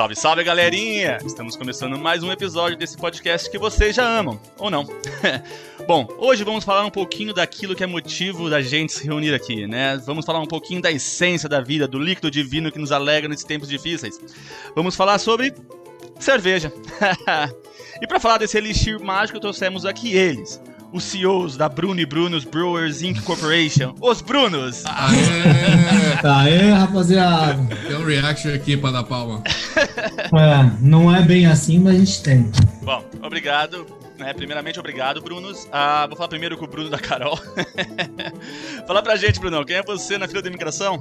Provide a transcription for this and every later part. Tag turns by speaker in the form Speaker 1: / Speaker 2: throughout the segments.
Speaker 1: Salve, salve galerinha! Estamos começando mais um episódio desse podcast que vocês já amam, ou não. Bom, hoje vamos falar um pouquinho daquilo que é motivo da gente se reunir aqui, né? Vamos falar um pouquinho da essência da vida, do líquido divino que nos alegra nesses tempos difíceis. Vamos falar sobre cerveja. e para falar desse elixir mágico, trouxemos aqui eles, os CEOs da Bruno e Brunos Brewers Inc. Corporation, os Brunos.
Speaker 2: Aê, Aê rapaziada.
Speaker 3: Tem um reaction aqui para dar palma.
Speaker 2: É, não é bem assim, mas a gente tem.
Speaker 1: Bom, obrigado. Né, primeiramente, obrigado, Brunos. Ah, vou falar primeiro com o Bruno da Carol. Fala pra gente, Brunão, quem é você na fila de imigração?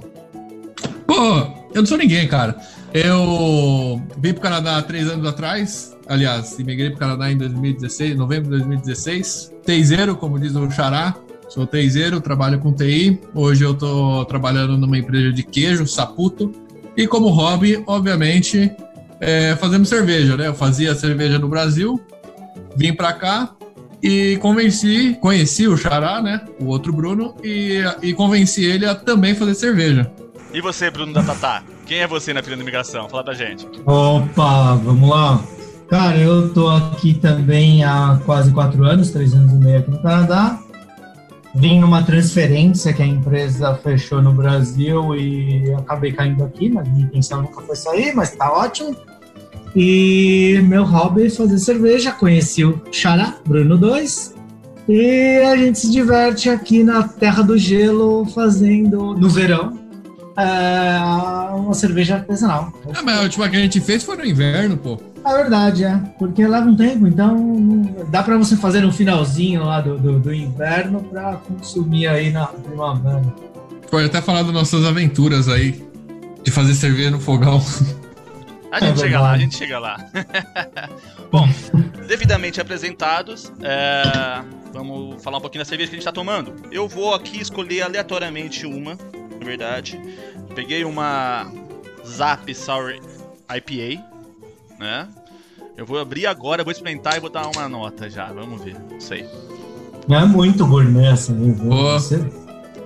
Speaker 3: Pô, eu não sou ninguém, cara. Eu vim pro Canadá há três anos atrás. Aliás, imigrei pro Canadá em 2016, novembro de 2016. Teizeiro, como diz o Xará. Sou teizeiro, trabalho com TI. Hoje eu tô trabalhando numa empresa de queijo, Saputo. E como hobby, obviamente, é, fazemos cerveja, né? Eu fazia cerveja no Brasil, vim para cá e convenci, conheci o Xará, né? O outro Bruno, e, e convenci ele a também fazer cerveja.
Speaker 1: E você, Bruno da Tatá? Quem é você na fila de imigração? Fala pra gente.
Speaker 2: Opa, vamos lá. Cara, eu tô aqui também há quase quatro anos, três anos e meio aqui no Canadá. Vim numa transferência que a empresa fechou no Brasil e acabei caindo aqui, mas minha intenção nunca foi sair, mas tá ótimo. E meu hobby é fazer cerveja. Conheci o Xará, Bruno 2. E a gente se diverte aqui na Terra do Gelo fazendo, no verão, é, uma cerveja artesanal.
Speaker 3: É, mas a última que a gente fez foi no inverno, pô.
Speaker 2: É verdade, é. Porque leva um tempo, então dá para você fazer no finalzinho lá do, do, do inverno para consumir aí na primavera.
Speaker 3: Pode até falar das nossas aventuras aí, de fazer cerveja no fogão.
Speaker 1: A gente é chega lá, a gente chega lá. Bom, devidamente apresentados, é, vamos falar um pouquinho da cerveja que a gente está tomando. Eu vou aqui escolher aleatoriamente uma, na verdade. Peguei uma Zap Sour IPA, né? Eu vou abrir agora, vou experimentar e vou dar uma nota já. Vamos ver, não sei.
Speaker 2: Não é muito gourmet essa, né? Você...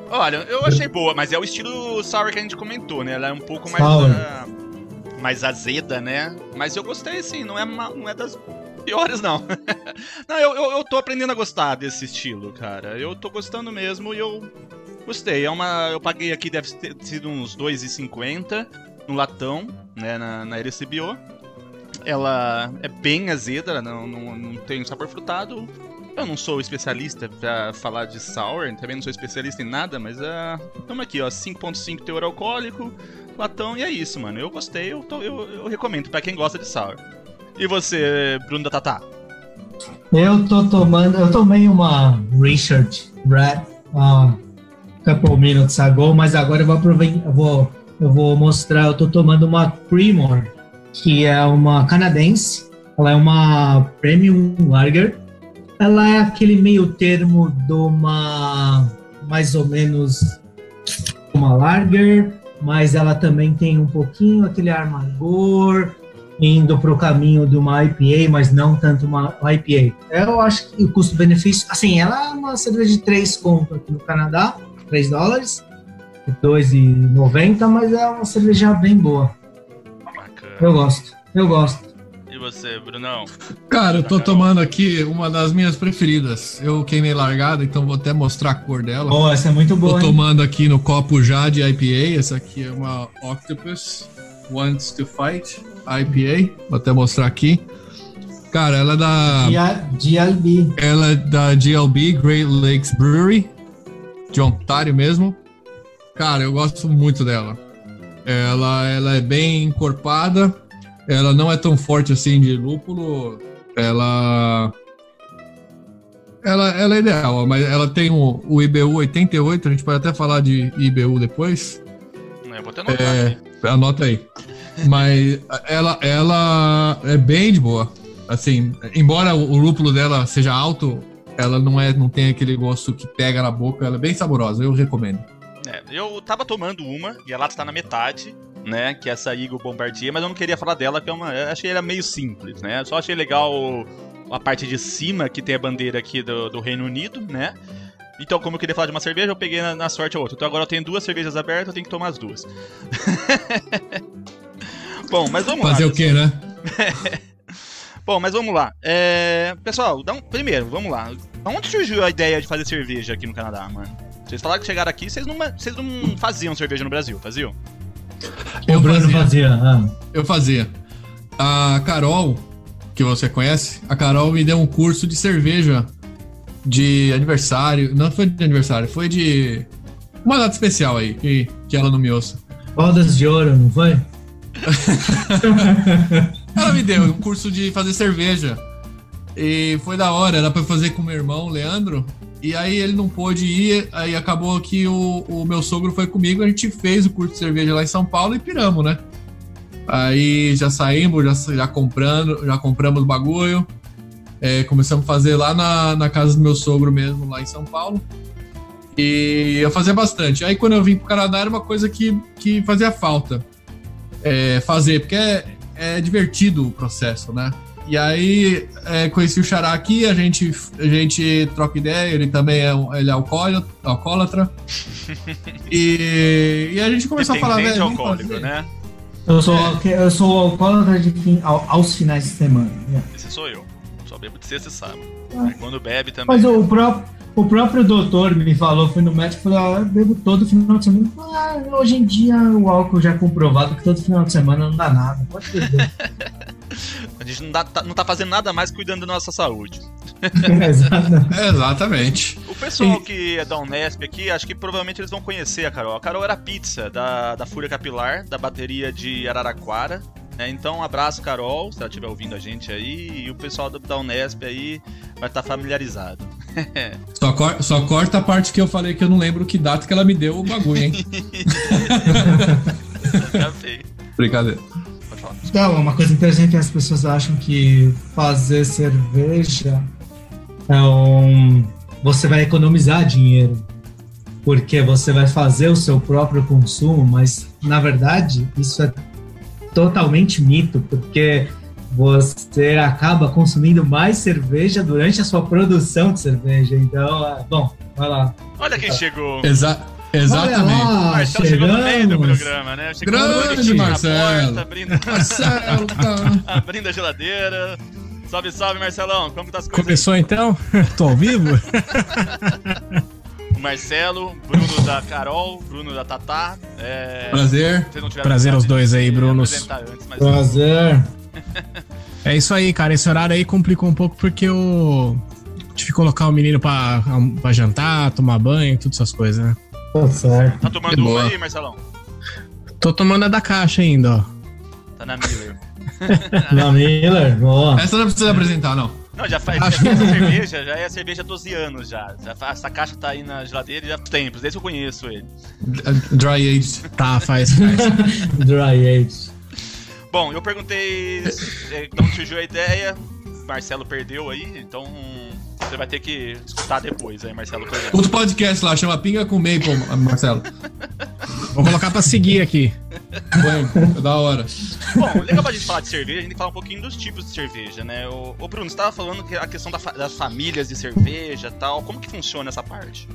Speaker 1: Olha, eu achei boa, mas é o estilo sour que a gente comentou, né? Ela é um pouco mais. Uh, mais azeda, né? Mas eu gostei, sim, não é, não é das piores, não. não, eu, eu, eu, tô aprendendo a gostar desse estilo, cara. Eu tô gostando mesmo e eu gostei. É uma. Eu paguei aqui, deve ter sido uns 2,50 no latão, né? Na, na RCBO. Ela é bem azeda, não, não, não tem sabor frutado. Eu não sou especialista pra falar de sour, também não sou especialista em nada, mas uh, estamos aqui, ó, 5.5 teor alcoólico, latão, e é isso, mano. Eu gostei, eu, tô, eu, eu recomendo para quem gosta de sour. E você, Bruno da Tatá?
Speaker 2: Eu tô tomando, eu tomei uma Richard Red uh, couple minutes ago, mas agora eu vou eu vou, eu vou mostrar, eu tô tomando uma Creamore, que é uma canadense, ela é uma Premium Lager, ela é aquele meio termo de uma mais ou menos uma lager, mas ela também tem um pouquinho aquele amargor, indo para o caminho de uma IPA, mas não tanto uma IPA. Eu acho que o custo-benefício, assim, ela é uma cerveja de 3 conto aqui no Canadá, 3 dólares, 2,90, mas é uma cerveja bem boa.
Speaker 1: Bacana.
Speaker 2: Eu gosto, eu gosto
Speaker 1: você, Brunão?
Speaker 3: Cara, eu tô tomando aqui uma das minhas preferidas. Eu queimei largada, então vou até mostrar a cor dela.
Speaker 2: Oh, essa é muito boa.
Speaker 3: Tô hein? tomando aqui no copo já de IPA. Essa aqui é uma Octopus Wants to Fight IPA. Vou até mostrar aqui. Cara, ela é da.
Speaker 2: GLB.
Speaker 3: Ela é da GLB, Great Lakes Brewery, de Ontário mesmo. Cara, eu gosto muito dela. Ela, ela é bem encorpada ela não é tão forte assim de lúpulo. Ela. Ela, ela é ideal, mas ela tem o, o IBU 88, a gente pode até falar de IBU depois.
Speaker 1: Eu vou até anotar é,
Speaker 3: aqui. Anota aí. Mas ela, ela é bem de boa. Assim, embora o lúpulo dela seja alto, ela não é, não tem aquele gosto que pega na boca, ela é bem saborosa, eu recomendo.
Speaker 1: É, eu tava tomando uma e a lata tá na metade, né? Que é essa Eagle Bombardier, mas eu não queria falar dela, que é uma. Eu achei ela meio simples, né? Só achei legal a parte de cima que tem a bandeira aqui do, do Reino Unido, né? Então, como eu queria falar de uma cerveja, eu peguei na, na sorte a outra. Então agora eu tenho duas cervejas abertas, eu tenho que tomar as duas. Bom, mas vamos
Speaker 3: Fazer
Speaker 1: lá.
Speaker 3: Fazer o quê, né?
Speaker 1: Bom, mas vamos lá. É... Pessoal, um... primeiro, vamos lá. Onde surgiu a ideia de fazer cerveja aqui no Canadá, mano? Vocês falaram que chegaram aqui, vocês não, vocês não faziam cerveja no Brasil, faziam?
Speaker 2: Eu fazia. fazia. Ah.
Speaker 3: Eu fazia. A Carol, que você conhece, a Carol me deu um curso de cerveja de aniversário. Não foi de aniversário, foi de uma data especial aí, que, que ela não me ouça.
Speaker 2: Rodas de ouro, não foi?
Speaker 3: ela me deu um curso de fazer cerveja. E foi da hora, era pra fazer com meu irmão, Leandro. E aí ele não pôde ir, aí acabou que o, o meu sogro foi comigo, a gente fez o curso de cerveja lá em São Paulo e piramos, né? Aí já saímos, já, já comprando, já compramos bagulho. É, começamos a fazer lá na, na casa do meu sogro mesmo, lá em São Paulo. E eu fazia bastante. Aí quando eu vim pro Canadá era uma coisa que, que fazia falta é, fazer, porque é, é divertido o processo, né? E aí é, conheci o Xará aqui, a gente, a gente troca ideia, ele também é, ele é alcoólatra. alcoólatra e, e a gente começou a falar, velho.
Speaker 1: alcoólico, né?
Speaker 2: Eu sou, eu sou alcoólatra de fim, aos finais de semana.
Speaker 1: Yeah. Esse sou eu. Só bebo de sexta e sábado. Ah. Quando bebe também.
Speaker 2: Mas o próprio, o próprio doutor me falou, fui no médico e falou, ah, eu bebo todo final de semana. Ah, hoje em dia o álcool já é comprovado que todo final de semana não dá nada. Pode beber.
Speaker 1: A gente não, dá, tá, não tá fazendo nada mais cuidando da nossa saúde.
Speaker 3: Exatamente.
Speaker 1: O pessoal que é da Unesp aqui, acho que provavelmente eles vão conhecer a Carol. A Carol era pizza da, da Fúria Capilar, da bateria de Araraquara. É, então, um abraço, Carol, se ela estiver ouvindo a gente aí. E o pessoal da Unesp aí vai estar tá familiarizado.
Speaker 3: só, cor, só corta a parte que eu falei que eu não lembro que data que ela me deu o bagulho, hein? Brincadeira.
Speaker 2: Então, uma coisa interessante é as pessoas acham que fazer cerveja é um. Você vai economizar dinheiro, porque você vai fazer o seu próprio consumo, mas na verdade isso é totalmente mito, porque você acaba consumindo mais cerveja durante a sua produção de cerveja. Então, é, bom, vai lá.
Speaker 1: Olha quem chegou.
Speaker 3: Exato. Exatamente. Lá,
Speaker 1: Marcelo chegou no meio do programa, né?
Speaker 3: Chegou Grande Marcelo.
Speaker 1: Porta, abrindo... Marcelo, tá. abrindo a geladeira. Salve, salve, Marcelão. Como tá as
Speaker 4: coisas? Começou aí? então? Tô ao vivo?
Speaker 1: Marcelo, Bruno da Carol, Bruno da Tatá.
Speaker 3: É... Prazer.
Speaker 4: Prazer aos dois aí, Bruno.
Speaker 2: Prazer.
Speaker 4: É isso aí, cara. Esse horário aí complicou um pouco porque eu tive que colocar o menino pra, pra jantar, tomar banho, todas essas coisas, né?
Speaker 2: Tá certo.
Speaker 1: Tá tomando uma aí, Marcelão?
Speaker 4: Tô tomando a da caixa ainda, ó.
Speaker 1: Tá na Miller.
Speaker 2: na Miller, boa.
Speaker 3: Essa não precisa apresentar, não.
Speaker 1: Não, já faz Acho... essa cerveja, já é a cerveja há 12 anos já. já faz, essa caixa tá aí na geladeira já há tempos, desde que eu conheço ele.
Speaker 3: Dry age.
Speaker 4: Tá, faz, faz.
Speaker 2: Dry age.
Speaker 1: Bom, eu perguntei de onde surgiu a ideia. Marcelo perdeu aí, então você vai ter que escutar depois aí, Marcelo.
Speaker 3: Outro podcast lá, chama Pinga com Bacon, Marcelo.
Speaker 4: Vou colocar pra seguir aqui.
Speaker 3: Foi, da hora.
Speaker 1: Bom, legal pra gente falar de cerveja, a gente falar um pouquinho dos tipos de cerveja, né? O, o Bruno, você tava falando que a questão da, das famílias de cerveja e tal, como que funciona essa parte?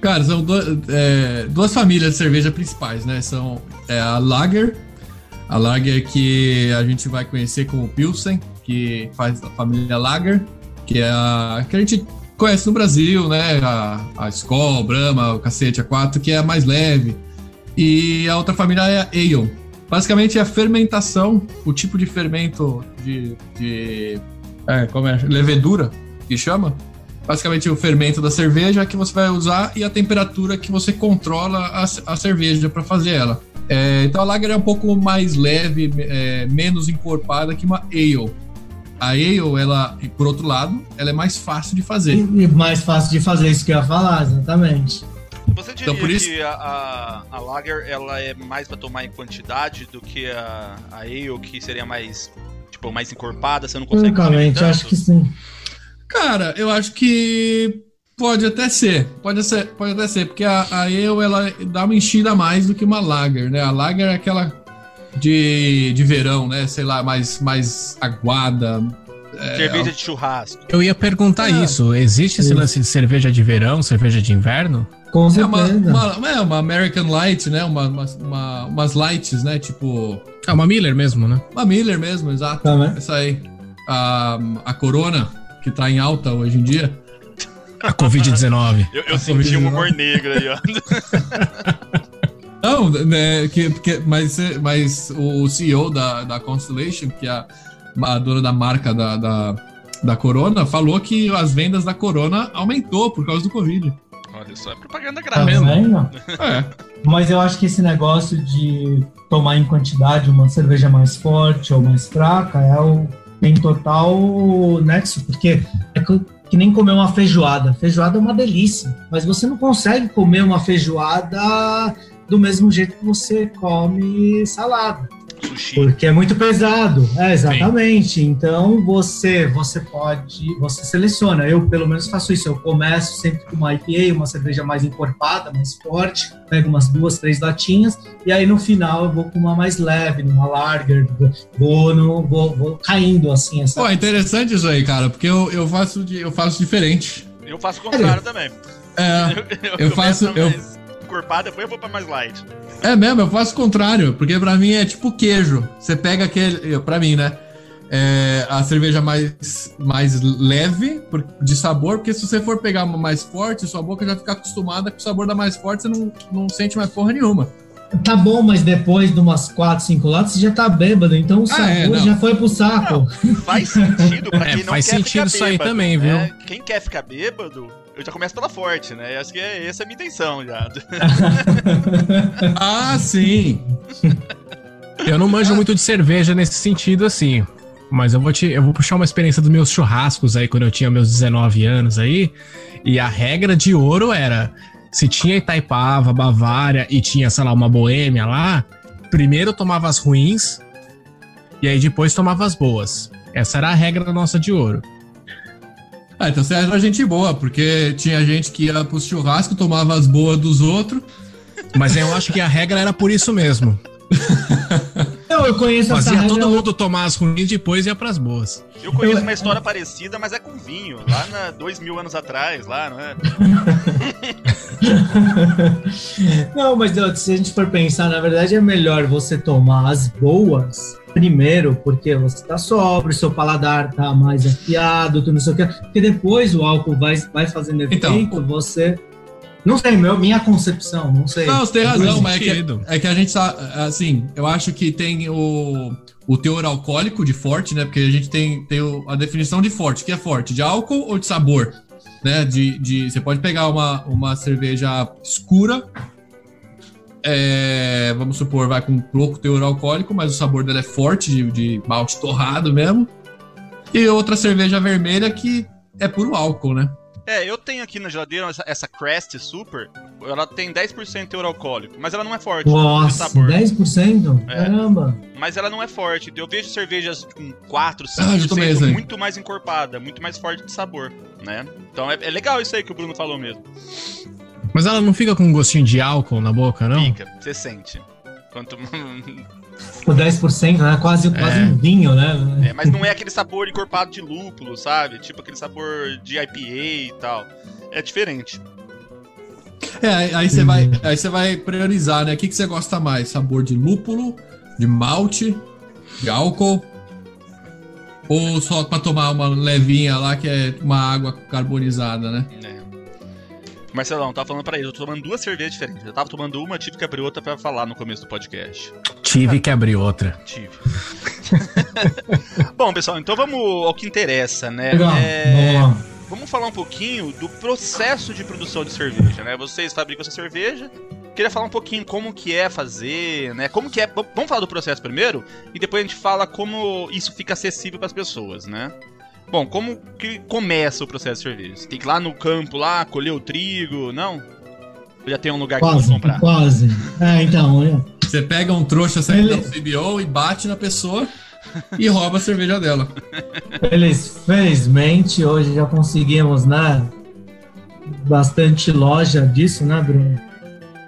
Speaker 3: Cara, são é, duas famílias de cerveja principais, né? São é, a Lager, a Lager que a gente vai conhecer como Pilsen, que faz a família Lager, que é a que a gente conhece no Brasil, né? A, a Skol, Brahma, o Cacete A4, que é a mais leve. E a outra família é a Ale. Basicamente é a fermentação, o tipo de fermento de, de é, como é? levedura, que chama. Basicamente o fermento da cerveja que você vai usar e a temperatura que você controla a, a cerveja para fazer ela. É, então a lager é um pouco mais leve, é, menos encorpada que uma ale. A ale, ela, por outro lado, ela é mais fácil de fazer.
Speaker 2: E, mais fácil de fazer isso que eu ia falar, exatamente.
Speaker 1: Você diria então, isso... que a, a, a, lager ela é mais para tomar em quantidade do que a, a ale, que seria mais tipo mais encorpada, você não consegue
Speaker 2: Francamente, acho que sim.
Speaker 3: Cara, eu acho que pode até ser, pode ser, pode até ser, porque a, a ale ela dá uma enchida mais do que uma lager, né? A lager é aquela de, de verão, né? Sei lá, mais, mais aguada.
Speaker 1: É, cerveja de churrasco.
Speaker 4: Eu ia perguntar é. isso. Existe esse lance de cerveja de verão, cerveja de inverno?
Speaker 2: Com
Speaker 3: é uma, uma, é uma American Light, né? Uma, uma, umas lights, né? Tipo.
Speaker 4: Ah, uma Miller mesmo, né?
Speaker 3: Uma Miller mesmo, exato. Tá, né? Essa aí. A, a Corona, que tá em alta hoje em dia.
Speaker 4: A Covid-19.
Speaker 1: Eu, eu senti COVID um humor negro aí, ó.
Speaker 3: Não, né, que, que, mas, mas o CEO da, da Constellation, que é a, a dona da marca da, da, da, Corona, falou que as vendas da Corona aumentou por causa do Covid.
Speaker 1: Olha só, é propaganda grave mesmo.
Speaker 2: É. Mas eu acho que esse negócio de tomar em quantidade uma cerveja mais forte ou mais fraca é o, tem total nexo, porque é que, nem comer uma feijoada. Feijoada é uma delícia, mas você não consegue comer uma feijoada do mesmo jeito que você come salada. Sushi. Porque é muito pesado. É, exatamente. Sim. Então você você pode, você seleciona. Eu pelo menos faço isso. Eu começo sempre com uma IPA, uma cerveja mais encorpada, mais forte, pego umas duas, três latinhas e aí no final eu vou com uma mais leve, numa lager, vou, no, vou, vou caindo assim.
Speaker 3: Essa... Pô, é interessante isso aí, cara, porque eu, eu faço eu faço diferente.
Speaker 1: Eu faço o contrário é. também.
Speaker 3: É, eu, eu, eu faço eu
Speaker 1: encorpada, depois eu vou pra mais light.
Speaker 3: É mesmo, eu faço o contrário, porque pra mim é tipo queijo. Você pega aquele. Pra mim, né? É a cerveja mais, mais leve de sabor, porque se você for pegar uma mais forte, sua boca já fica acostumada com o sabor da mais forte, você não, não sente mais porra nenhuma.
Speaker 2: Tá bom, mas depois de umas 4, 5 latas você já tá bêbado, então o ah, sabor é, já foi pro saco.
Speaker 1: Não, faz sentido pra é, quem é, não
Speaker 4: faz
Speaker 1: quer
Speaker 4: sentido isso aí também, viu? Né?
Speaker 1: Quem quer ficar bêbado, eu já começo pela forte, né? Eu acho que é, essa é a minha intenção já.
Speaker 3: ah, sim!
Speaker 4: Eu não manjo muito de cerveja nesse sentido assim. Mas eu vou te, eu vou puxar uma experiência dos meus churrascos aí quando eu tinha meus 19 anos aí. E a regra de ouro era: se tinha Itaipava, Bavária e tinha, sei lá, uma boêmia lá, primeiro tomava as ruins e aí depois tomava as boas. Essa era a regra nossa de ouro.
Speaker 3: Ah, então você era gente boa, porque tinha gente que ia pro churrasco, tomava as boas dos outros.
Speaker 4: Mas eu acho que a regra era por isso mesmo.
Speaker 2: Não, eu conheço
Speaker 4: Fazia essa todo mundo tomar as ruins e depois ia pras boas.
Speaker 1: Eu conheço eu... uma história parecida, mas é com vinho. Lá na dois mil anos atrás, lá, não é?
Speaker 2: não, mas se a gente for pensar, na verdade é melhor você tomar as boas primeiro, porque você tá sóbrio, seu paladar tá mais afiado, tudo não sei o que, porque depois o álcool vai, vai fazendo então, efeito, então, você não sei, meu, minha concepção, não sei.
Speaker 3: Não, você tem razão, mas é que, é que a gente sabe, assim, eu acho que tem o, o teor alcoólico de forte, né? Porque a gente tem, tem o, a definição de forte, que é forte, de álcool ou de sabor, né? De, de, você pode pegar uma, uma cerveja escura, é, vamos supor, vai com pouco teor alcoólico, mas o sabor dela é forte, de, de malte torrado mesmo. E outra cerveja vermelha que é puro álcool, né?
Speaker 1: É, eu tenho aqui na geladeira essa, essa Crest Super, ela tem 10% teor alcoólico, mas ela não é forte
Speaker 2: Nossa, sabor. 10%? É. Caramba!
Speaker 1: Mas ela não é forte. Eu vejo cervejas com 4, 5% ah, muito mais encorpada, muito mais forte de sabor, né? Então é, é legal isso aí que o Bruno falou mesmo.
Speaker 4: Mas ela não fica com um gostinho de álcool na boca, não?
Speaker 1: Fica, você sente. Quanto.
Speaker 2: O 10%, né? Quase, é. quase um vinho, né?
Speaker 1: É, mas não é aquele sabor encorpado de lúpulo, sabe? Tipo aquele sabor de IPA e tal. É diferente.
Speaker 3: É, aí você vai, aí você vai priorizar, né? O que, que você gosta mais? Sabor de lúpulo, de malte, de álcool? Ou só pra tomar uma levinha lá que é uma água carbonizada, né? É.
Speaker 1: Marcelão, tava falando pra ele, eu tô tomando duas cervejas diferentes. Eu tava tomando uma, tive que abrir outra pra falar no começo do podcast.
Speaker 4: Tive que abrir outra.
Speaker 1: Tive. Bom, pessoal, então vamos ao que interessa, né? Legal, é... Vamos falar um pouquinho do processo de produção de cerveja, né? Vocês fabricam essa cerveja queria falar um pouquinho como que é fazer, né? Como que é. Vamos falar do processo primeiro e depois a gente fala como isso fica acessível para as pessoas, né? Bom, como que começa o processo de cerveja? Você tem que ir lá no campo lá, colher o trigo, não? Ou já tem um lugar
Speaker 2: quase,
Speaker 1: que você comprar?
Speaker 2: Quase. É, então.
Speaker 3: Você pega um trouxa saindo Ele... da CBO e bate na pessoa e rouba a cerveja dela.
Speaker 2: Felizmente, hoje já conseguimos, né? Bastante loja disso, né, Bruno?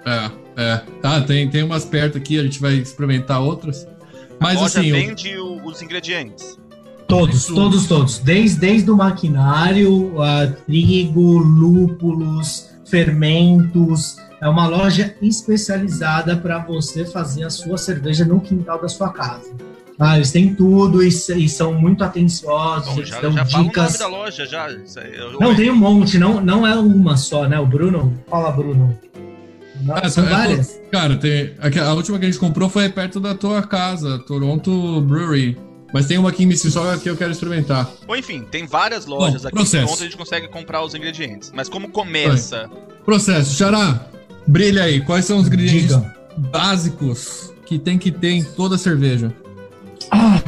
Speaker 3: É, é. Tá, tem, tem umas perto aqui, a gente vai experimentar outras.
Speaker 1: Mas a loja assim. vende o... os ingredientes.
Speaker 2: Todos, todos, todos. Desde, desde o maquinário, uh, trigo, lúpulos, fermentos. É uma loja especializada para você fazer a sua cerveja no quintal da sua casa. Ah, eles têm tudo e, e são muito atenciosos. Bom,
Speaker 1: já, dão já dicas. Fala o nome da loja, já.
Speaker 2: Eu... Não, tem um monte, não, não é uma só, né? O Bruno, fala, Bruno. Não, ah, são é, várias.
Speaker 3: Cara, tem, a, a última que a gente comprou foi perto da tua casa, Toronto Brewery. Mas tem uma aqui em Mississauga que eu quero experimentar.
Speaker 1: Ou enfim, tem várias lojas Bom, aqui processo. em Toronto a gente consegue comprar os ingredientes. Mas como começa?
Speaker 3: Processo. Xará, brilha aí. Quais são os ingredientes Diga. básicos que tem que ter em toda cerveja?
Speaker 2: Ah,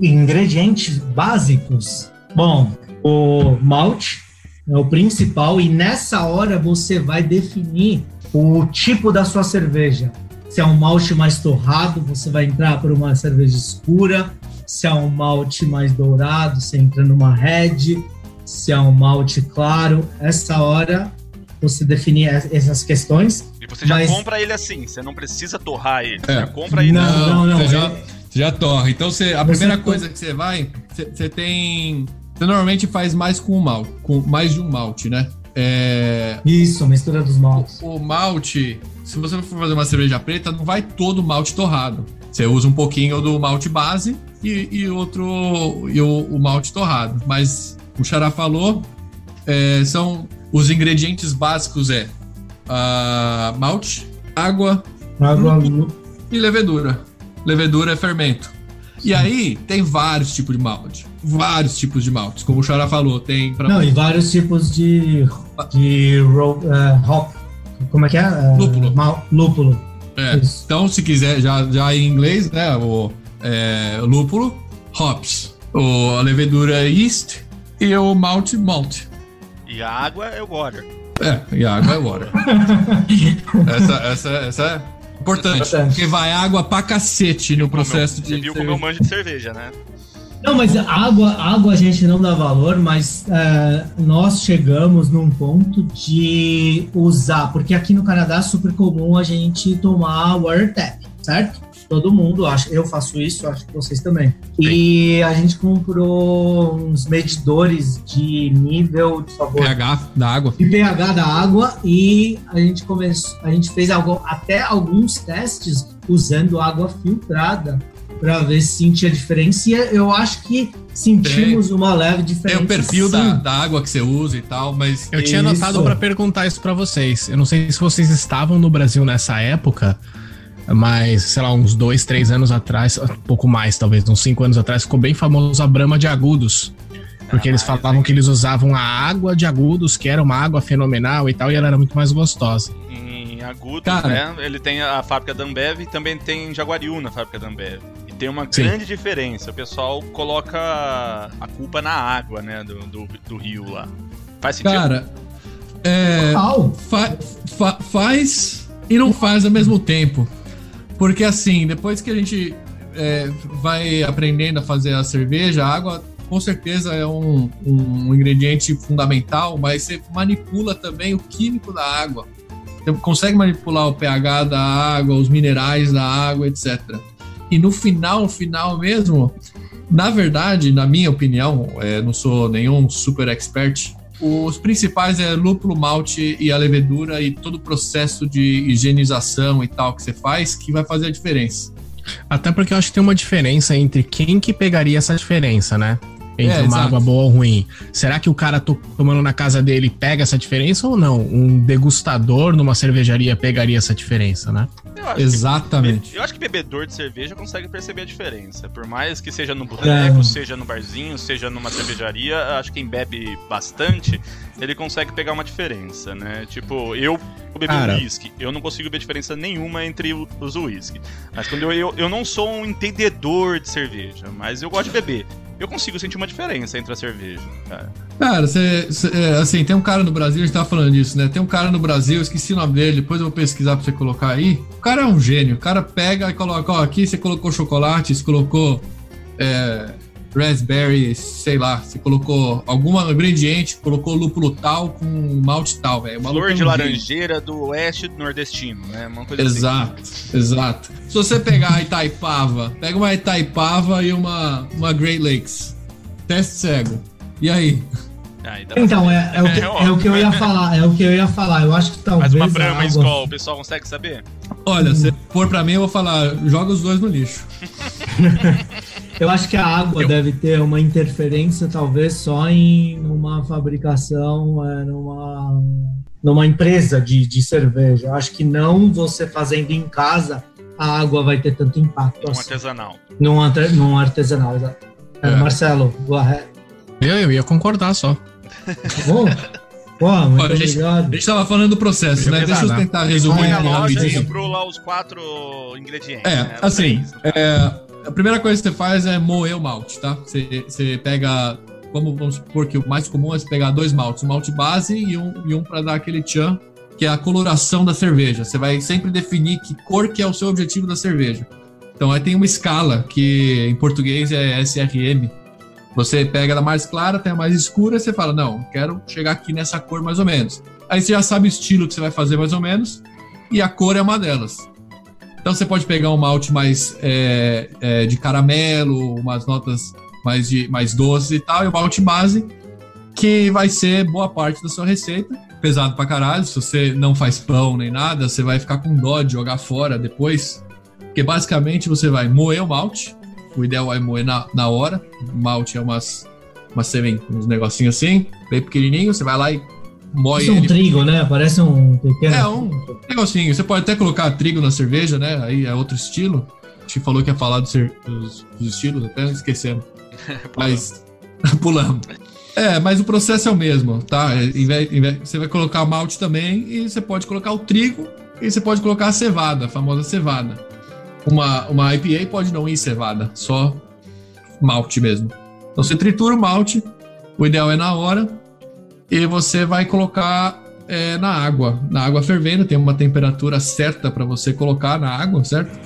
Speaker 2: ingredientes básicos. Bom, o malte é o principal e nessa hora você vai definir o tipo da sua cerveja. Se é um malte mais torrado, você vai entrar por uma cerveja escura. Se é um malte mais dourado, você entra numa red. Se é um malte claro, essa hora você definir essas questões.
Speaker 1: E você já mas... compra ele assim, você não precisa torrar ele. É. Já compra ele.
Speaker 2: Não, não, não. não
Speaker 3: você, já, você já torra. Então você, a você primeira coisa que você vai, você, você tem. Você normalmente faz mais com o mal, com mais de um malte, né?
Speaker 2: É... Isso, mistura dos maltes.
Speaker 3: O, o, malte, se você for fazer uma cerveja preta, não vai todo o malte torrado. Você usa um pouquinho do malte base e, e outro e o, o, malte torrado. Mas o Xará falou, é, são os ingredientes básicos é uh, malte, água, água e levedura. Levedura é fermento. E aí tem vários tipos de malte. Vários tipos de maltes. Como o Xará falou, tem.
Speaker 2: Pra... Não, e vários tipos de. de uh, hop. Como é que é? Uh,
Speaker 3: lúpulo.
Speaker 2: Mal, lúpulo.
Speaker 3: É. Então, se quiser, já, já em inglês, né? O é, lúpulo, hops. O, a levedura é yeast e o malte, malt.
Speaker 1: E a água é o water.
Speaker 3: É, e a água é water. essa, essa, essa é importante, porque vai água pra cacete no processo
Speaker 1: de. Você viu como eu manjo de cerveja, né?
Speaker 2: Não, mas água, água a gente não dá valor, mas é, nós chegamos num ponto de usar, porque aqui no Canadá é super comum a gente tomar water tap, certo? Todo mundo, acho, eu faço isso, acho que vocês também. E a gente comprou uns medidores de nível de
Speaker 3: favor. pH da água.
Speaker 2: De pH da água e a gente começou, a gente fez algo, até alguns testes usando água filtrada para ver se sentia diferença. E eu acho que sentimos tem, uma leve diferença.
Speaker 3: Tem o perfil da, da água que você usa e tal, mas.
Speaker 4: Eu tinha anotado para perguntar isso para vocês. Eu não sei se vocês estavam no Brasil nessa época, mas, sei lá, uns dois, três anos atrás, um pouco mais, talvez, uns cinco anos atrás, ficou bem famoso a Brama de Agudos. Porque ah, eles falavam que eles usavam a água de Agudos, que era uma água fenomenal e tal, e ela era muito mais gostosa.
Speaker 1: Em Agudos, Cara, né? Ele tem a fábrica da Ambev e também tem Jaguariúna, a fábrica da Ambev tem uma Sim. grande diferença. O pessoal coloca a culpa na água, né? Do, do, do rio lá. Faz sentido?
Speaker 3: Cara, é, fa, fa, faz e não faz ao mesmo tempo. Porque assim, depois que a gente é, vai aprendendo a fazer a cerveja, a água com certeza é um, um ingrediente fundamental, mas você manipula também o químico da água. Você consegue manipular o pH da água, os minerais da água, etc. E no final, final mesmo, na verdade, na minha opinião, é, não sou nenhum super expert, os principais é lúpulo, malte e a levedura e todo o processo de higienização e tal que você faz que vai fazer a diferença.
Speaker 4: Até porque eu acho que tem uma diferença entre quem que pegaria essa diferença, né? Entre
Speaker 3: É,
Speaker 4: uma
Speaker 3: exato.
Speaker 4: água boa ou ruim. Será que o cara to- tomando na casa dele pega essa diferença ou não? Um degustador numa cervejaria pegaria essa diferença, né?
Speaker 1: Eu acho que
Speaker 3: Exatamente.
Speaker 1: Eu acho que bebedor de cerveja consegue perceber a diferença. Por mais que seja no boteco,
Speaker 2: É.
Speaker 1: seja no barzinho, seja numa cervejaria, acho que quem bebe bastante, ele consegue pegar uma diferença, né? Tipo, eu beber
Speaker 4: Cara.
Speaker 1: uísque, eu não consigo ver diferença nenhuma entre os uísque. Mas quando eu, eu, eu não sou um entendedor de cerveja, mas eu gosto de beber. Eu consigo sentir uma diferença entre a cerveja, cara.
Speaker 3: Cara, você, assim, tem um cara no Brasil, a gente tava falando disso, né? Tem um cara no Brasil, esqueci o nome dele, depois eu vou pesquisar pra você colocar aí. O cara é um gênio. O cara pega e coloca, ó, aqui você colocou chocolate, você colocou é, raspberry, sei lá, você colocou algum ingrediente, colocou lúpulo tal com malte tal, velho.
Speaker 1: Flor
Speaker 3: é
Speaker 1: de laranjeira do oeste nordestino, né? Uma coisa assim.
Speaker 3: Exato, exato. Se você pegar a Itaipava, pega uma Itaipava e uma, uma Great Lakes. Teste cego. E aí?
Speaker 1: Pra
Speaker 2: Então, é, é, o que, é o que eu ia falar, é o que eu ia falar. Eu acho que talvez.
Speaker 1: Mas uma
Speaker 2: a
Speaker 1: Brahma
Speaker 2: água-
Speaker 1: Skol, o pessoal consegue saber?
Speaker 3: Olha, se for pra mim, eu vou falar, joga os dois no lixo.
Speaker 2: Eu acho que a água deve ter uma interferência, talvez, só em uma fabricação, é, numa, numa empresa de, de cerveja. Eu acho que não você fazendo em casa, a água vai ter tanto impacto
Speaker 1: Um
Speaker 2: assim.
Speaker 1: artesanal.
Speaker 2: Num, num artesanal, exato. É,
Speaker 3: É.
Speaker 2: Marcelo, go ahead.
Speaker 4: Eu, eu ia concordar só.
Speaker 2: Tá bom? Pô, muito
Speaker 3: Olha, gente,
Speaker 2: obrigado.
Speaker 3: A gente tava falando do processo, né? Deixa eu tentar
Speaker 1: Foi
Speaker 3: resumir
Speaker 1: na
Speaker 2: é,
Speaker 3: aqui
Speaker 1: loja e comprou lá os quatro ingredientes.
Speaker 3: É,
Speaker 1: né?
Speaker 3: assim, é, a primeira coisa que você faz é moer o malte, tá? Você, você pega, vamos, vamos supor que o mais comum é você pegar dois maltes, um malte base e um, e um para dar aquele tchan, que é a coloração da cerveja. Você vai sempre definir que cor que é o seu objetivo da cerveja. Então aí tem uma escala, que em português é SRM. Você pega da mais clara até a mais escura, você fala, não, quero chegar aqui nessa cor mais ou menos. Aí você já sabe o estilo que você vai fazer mais ou menos, e a cor é uma delas. Então você pode pegar um malte mais é, é, de caramelo, umas notas mais, de, mais doces e tal, e o malte base, que vai ser boa parte da sua receita. Pesado pra caralho, se você não faz pão nem nada, você vai ficar com dó de jogar fora depois. Porque basicamente você vai moer o malte, o ideal é moer na, na hora. O malte é umas, umas semen, uns negocinhos assim, bem pequenininho, você vai lá e moe
Speaker 2: Isso é um
Speaker 3: ele.
Speaker 2: trigo, né? Parece um pequeno.
Speaker 3: É, um negocinho. Você pode até colocar trigo na cerveja, né? Aí é outro estilo. A gente falou que ia falar dos, dos- dos estilos, até esquecendo. Mas pulamos. É, mas o processo é o mesmo, tá? É, Você vai colocar malte também e você pode colocar o trigo e você pode colocar a cevada, a famosa cevada. Uma, uma IPA pode não ir cevada, só malte mesmo. Então você tritura o malte, o ideal é na hora, e você vai colocar é, na água, na água fervendo, tem uma temperatura certa para você colocar na água, certo?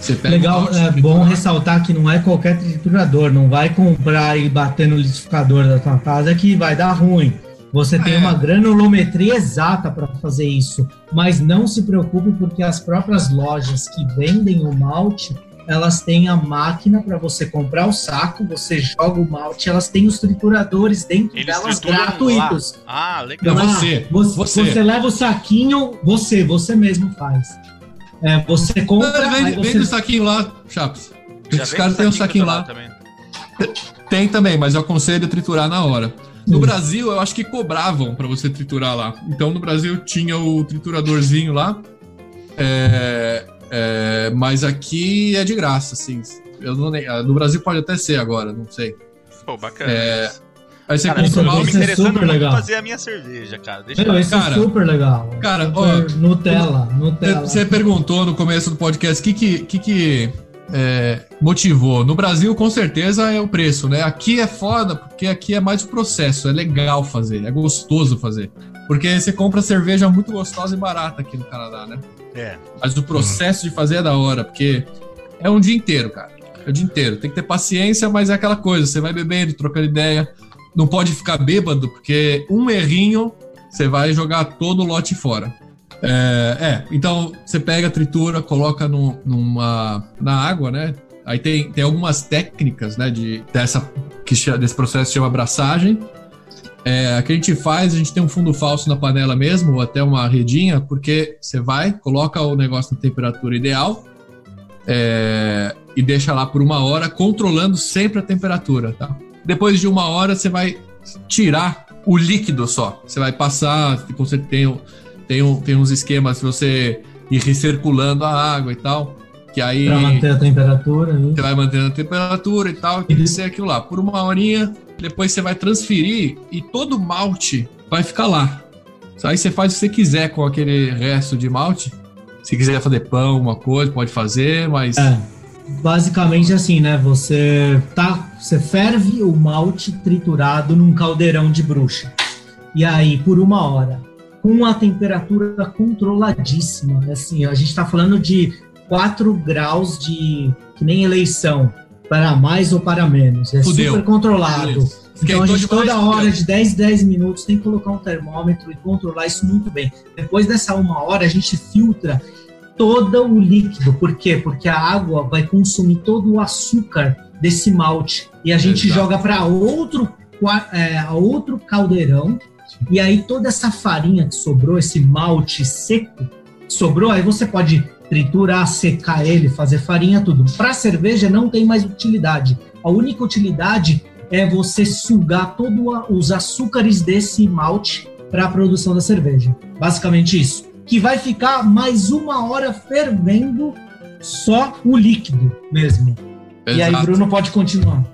Speaker 3: Você pega o
Speaker 2: Legal, é bom ressaltar que não é qualquer triturador, não vai comprar e bater no liquidificador da tua casa que vai dar ruim. Você tem
Speaker 3: É.
Speaker 2: uma granulometria exata para fazer isso, mas não se preocupe porque as próprias lojas que vendem o malte, elas têm a máquina para você comprar o saco, você joga o malte, elas têm os trituradores dentro
Speaker 1: Eles
Speaker 2: delas gratuitos.
Speaker 1: Ah, legal.
Speaker 3: Não,
Speaker 2: Ah,
Speaker 3: você,
Speaker 2: você,
Speaker 3: você.
Speaker 2: você leva o saquinho, você, você mesmo faz. É, você compra,
Speaker 3: vende,
Speaker 2: você
Speaker 3: vende o saquinho lá, Chaps.
Speaker 1: Já
Speaker 3: Os caras têm um saquinho lá.
Speaker 1: também.
Speaker 3: Tem também, mas eu aconselho triturar na hora. No
Speaker 2: Hum.
Speaker 3: Brasil, eu acho que cobravam pra você triturar lá. Então, no Brasil, tinha o trituradorzinho lá. É, é, mas aqui é de graça, assim. Eu não, nem- no Brasil pode até ser agora, não sei.
Speaker 1: Pô, bacana.
Speaker 3: É, Aí você
Speaker 1: Cara,
Speaker 2: isso
Speaker 3: compra
Speaker 2: é
Speaker 1: tô me interessando
Speaker 2: super legal.
Speaker 1: fazer a minha cerveja, cara. Deixa
Speaker 2: Meu,
Speaker 1: eu...
Speaker 2: isso
Speaker 3: Cara,
Speaker 2: é super legal.
Speaker 3: cara,
Speaker 2: Super
Speaker 3: ó,
Speaker 2: Nutella, Nutella.
Speaker 3: Você perguntou no começo do podcast o que que, que, que, é, motivou. No Brasil, com certeza, é o preço, né? Aqui é foda, porque aqui é mais o processo. É legal fazer, é gostoso fazer. Porque você compra cerveja muito gostosa e barata aqui no Canadá, né?
Speaker 1: É.
Speaker 3: Mas o processo de fazer é da hora, porque é um dia inteiro, cara. É o dia inteiro. Tem que ter paciência, mas é aquela coisa. Você vai bebendo, trocando ideia. Não pode ficar bêbado, porque um errinho, você vai jogar todo o lote fora. É, é, então você pega, tritura, coloca no- numa, na água, né? Aí tem, tem algumas técnicas, né, de, dessa, que desse processo chama abraçagem. É, a que a gente faz, a gente tem um fundo falso na panela mesmo, ou até uma redinha, porque você vai, coloca o negócio na temperatura ideal é, e deixa lá por uma hora, controlando sempre a temperatura, tá? depois de uma hora você vai tirar o líquido só. Você vai passar, tipo, você tem, tem, tem uns esquemas você ir recirculando a água e tal. Que aí.
Speaker 2: Pra manter a temperatura. Né?
Speaker 3: Você vai mantendo a temperatura e tal, tem que ser aquilo lá. Por uma horinha, depois você vai transferir e todo o malte vai ficar lá. Aí você faz o que você quiser com aquele resto de malte. Se quiser fazer pão, alguma coisa, pode fazer, mas.
Speaker 2: É, basicamente assim, né? Você tá. Você ferve o malte triturado num caldeirão de bruxa. E aí, por uma hora, com a temperatura controladíssima. Assim, a gente está falando de 4 graus de. que nem eleição, para mais ou para menos. É Fudeu. super controlado. Então a gente toda hora, de 10 10 minutos, tem que colocar um termômetro e controlar isso muito bem. Depois dessa uma hora, a gente filtra todo o líquido. Por quê? Porque a água vai consumir todo o açúcar desse malte. E a gente Exato. joga para outro, é, outro caldeirão e aí toda essa farinha que sobrou, esse malte seco sobrou, aí você pode triturar, secar ele, fazer farinha, tudo. Para cerveja não tem mais utilidade. A única utilidade é você sugar todos os açúcares desse malte para a produção da cerveja. Basicamente isso. Que vai ficar mais uma hora fervendo só o líquido mesmo. Exato. E aí, Bruno pode continuar.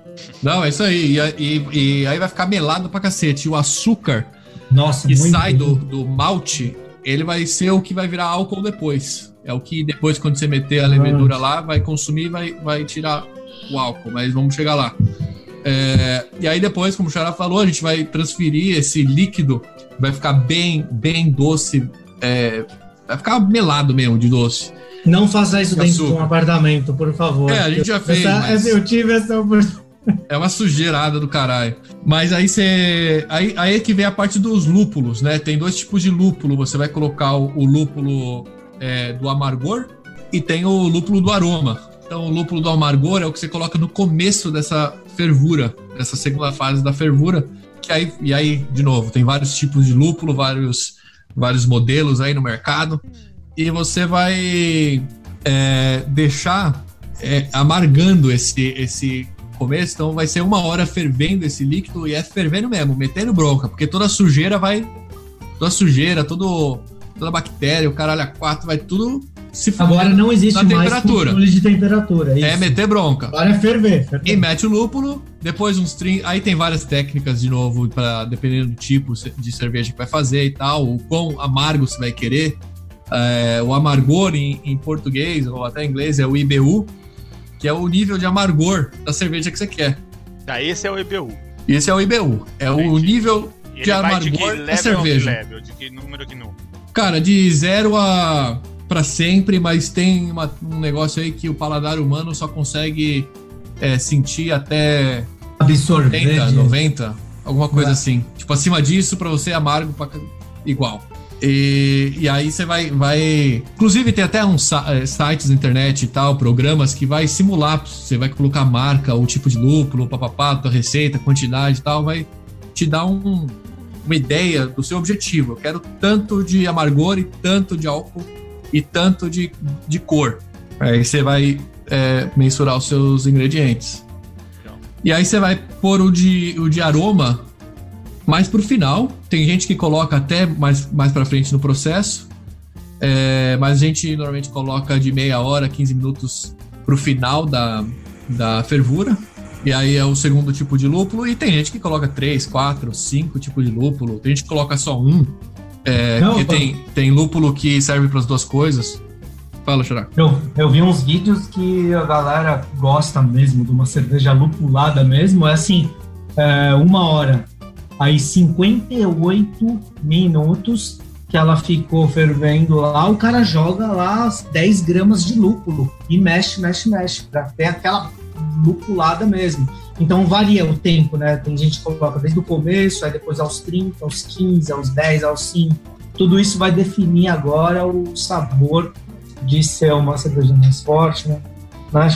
Speaker 3: Não, é isso aí. E, e, e aí vai ficar melado pra cacete. E o açúcar
Speaker 2: nossa,
Speaker 3: que sai do, do malte, ele vai ser o que vai virar álcool depois. É o que depois, quando você meter a levedura lá, vai consumir e vai, vai tirar o álcool. Mas vamos chegar lá. É, e aí depois, como o Xará falou, a gente vai transferir esse líquido, vai ficar bem, bem doce, é, vai ficar melado mesmo de doce.
Speaker 2: Não faça isso dentro de um apartamento, por favor.
Speaker 3: É, a gente já fez. Essa,
Speaker 2: mas... Eu tive essa oportunidade.
Speaker 3: É uma sujeirada do caralho. Mas aí você. Aí, aí é que vem a parte dos lúpulos, né? Tem dois tipos de lúpulo. Você vai colocar o, o lúpulo é, do amargor e tem o lúpulo do aroma. Então, o lúpulo do amargor é o que você coloca no começo dessa fervura, dessa segunda fase da fervura. Que aí, e aí, de novo, tem vários tipos de lúpulo, vários, vários modelos aí no mercado. E você vai é, deixar é, amargando esse, esse começo, então vai ser uma hora fervendo esse líquido e é fervendo mesmo, metendo bronca, porque toda a sujeira vai. Toda a sujeira, todo, toda a bactéria, o caralho a quatro, vai tudo
Speaker 2: se Agora não existe mais temperatura. controle de temperatura.
Speaker 3: É, é meter bronca.
Speaker 2: Agora é ferver, ferver.
Speaker 3: E mete o lúpulo, depois uns 30. Aí tem várias técnicas de novo, para dependendo do tipo de cerveja que vai fazer e tal, o quão amargo você vai querer. É, o amargor em, em português ou até em inglês é o IBU, que é o nível de amargor da cerveja que você quer.
Speaker 1: Tá, esse é o IBU.
Speaker 3: Esse é o IBU. É Entendi. o nível de amargor
Speaker 1: de da cerveja. Level, de que número que não?
Speaker 3: Cara, de zero a para sempre, mas tem uma, um negócio aí que o paladar humano só consegue é, sentir até
Speaker 2: absorver 80,
Speaker 3: 90, alguma coisa é. assim. Tipo, acima disso, para você é amargo pra, igual. E, e aí você vai, vai. Inclusive, tem até uns eh, sites na internet e tal, programas que vai simular. Você vai colocar marca, o tipo de lúpulo, papapá, tua receita, quantidade e tal, vai te dar um, uma ideia do seu objetivo. Eu quero tanto de amargor e tanto de álcool e tanto de, de cor. Aí você vai é, mensurar os seus ingredientes. E aí você vai pôr o de, o de aroma mais pro final. Tem gente que coloca até mais, mais pra frente no processo. É, mas a gente normalmente coloca de meia hora, 15 minutos pro final da, da fervura. E aí é o segundo tipo de lúpulo. E tem gente que coloca três, quatro, cinco tipos de lúpulo. Tem gente que coloca só um. É, Não, tem, tem lúpulo que serve para as duas coisas. Fala, Xará.
Speaker 2: Eu, eu vi uns vídeos que a galera gosta mesmo de uma cerveja lupulada mesmo. É assim, é, uma hora Aí 58 minutos que ela ficou fervendo lá, o cara joga lá 10 gramas de lúpulo e mexe, mexe, mexe, para ter aquela lupulada mesmo. Então varia o tempo, né? Tem gente que coloca desde o começo, aí depois aos 30, aos 15, aos 10, aos 5. Tudo isso vai definir agora o sabor de ser uma cerveja mais forte, né? Né,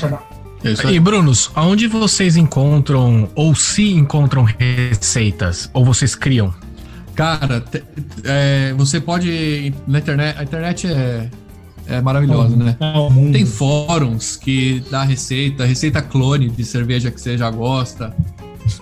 Speaker 4: E Brunos, aonde vocês encontram ou se encontram receitas? Ou vocês criam?
Speaker 3: Cara, é, você pode. Na internet, a internet é, é maravilhosa, né? É Tem fóruns que dá receita, receita clone de cerveja que você já gosta.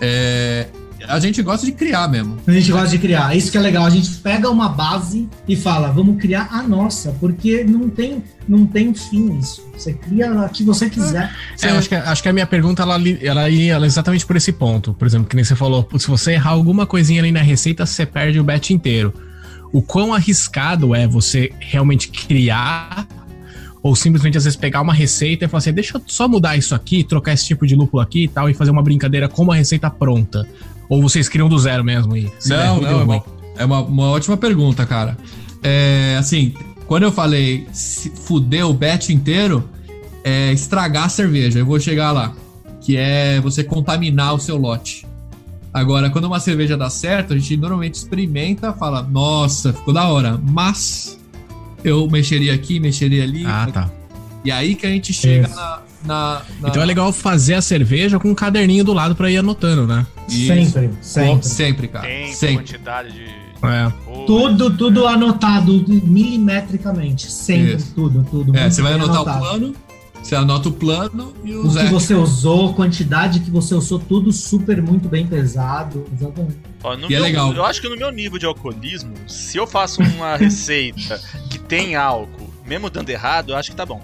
Speaker 3: É, a gente gosta de criar mesmo.
Speaker 2: A gente gosta de criar. Isso que é legal. A gente pega uma base e fala, vamos criar a nossa, porque não tem, não tem fim isso. Você cria a que você quiser.
Speaker 4: É, eu acho que, acho que a minha pergunta ela, ela ia exatamente por esse ponto. Por exemplo, que nem você falou, se você errar alguma coisinha ali na receita, você perde o bet inteiro. O quão arriscado é você realmente criar ou simplesmente às vezes pegar uma receita e falar assim, deixa eu só mudar isso aqui, trocar esse tipo de lúpulo aqui e tal, e fazer uma brincadeira com uma receita pronta. Ou vocês criam do zero mesmo? E
Speaker 3: não, não, é, uma, é uma, uma, ótima pergunta, cara. É, assim, quando eu falei fuder o bet inteiro, é estragar a cerveja. Eu vou chegar lá. Que é você contaminar o seu lote. Agora, quando uma cerveja dá certo, a gente normalmente experimenta, fala, nossa, ficou da hora. Mas eu mexeria aqui, mexeria ali.
Speaker 4: Ah, tá.
Speaker 3: E aí que a gente chega na, na, na,
Speaker 4: Então é legal fazer a cerveja com um caderninho do lado para ir anotando, né?
Speaker 2: Sempre, sempre.
Speaker 3: Sempre, cara. Tempo, sempre.
Speaker 1: quantidade de.
Speaker 2: É. Tudo, tudo anotado milimetricamente. Sempre, Isso. tudo, tudo.
Speaker 3: É, você vai anotar anotado. o plano, você anota o plano e
Speaker 2: o. O que você usou, quantidade que você usou, tudo super, muito bem pesado. Exatamente.
Speaker 1: Ó, e é meu, é legal. Eu acho que no meu nível de alcoolismo, se eu faço uma receita que tem álcool, mesmo dando errado, eu acho que tá bom.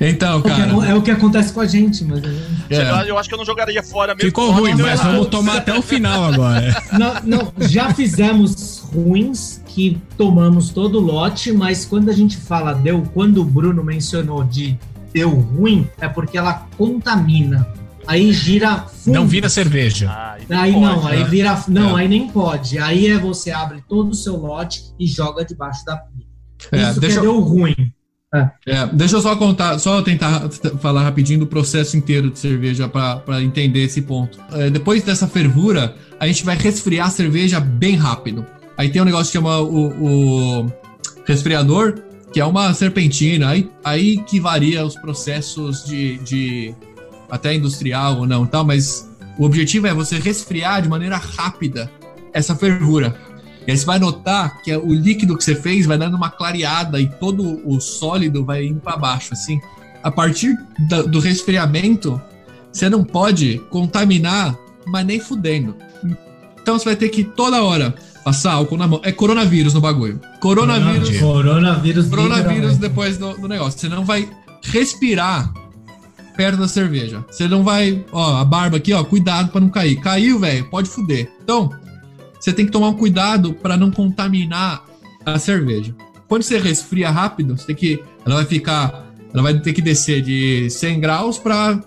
Speaker 3: Então, cara.
Speaker 2: É o que acontece com a gente, mas.
Speaker 1: É. Eu acho que eu não jogaria fora mesmo.
Speaker 4: Ficou ruim, mas vamos tomar até o final agora.
Speaker 2: Não, não, já fizemos ruins que tomamos todo o lote, mas quando a gente fala deu, quando o Bruno mencionou de deu ruim, é porque ela contamina. Aí gira
Speaker 4: fundo. Não vira cerveja.
Speaker 2: Ah, aí pode, não, né? aí vira. Não, é. aí nem pode. Aí é você abre todo o seu lote e joga debaixo da pia. É, Isso deixa... que deu ruim.
Speaker 3: É. É, deixa eu só contar, só tentar falar rapidinho do processo inteiro de cerveja para entender esse ponto. É, depois dessa fervura, a gente vai resfriar a cerveja bem rápido. Aí tem um negócio que chama o, o resfriador, que é uma serpentina, aí, aí que varia os processos de, de até industrial ou não, tal, mas o objetivo é você resfriar de maneira rápida essa fervura. E aí você vai notar que o líquido que você fez vai dando uma clareada e todo o sólido vai indo para baixo, assim. A partir da, do resfriamento, você não pode contaminar, mas nem fudendo. Então você vai ter que toda hora passar álcool na mão. É coronavírus no bagulho. Coronavírus.
Speaker 2: Coronavírus.
Speaker 3: Coronavírus depois do, do negócio. Você não vai respirar perto da cerveja. Você não vai, ó, a barba aqui, ó, cuidado para não cair. Caiu, velho, pode fuder. Então, você tem que tomar um cuidado para não contaminar a cerveja. Quando você resfria rápido, você tem que. Ela vai ficar. Ela vai ter que descer de 100 graus para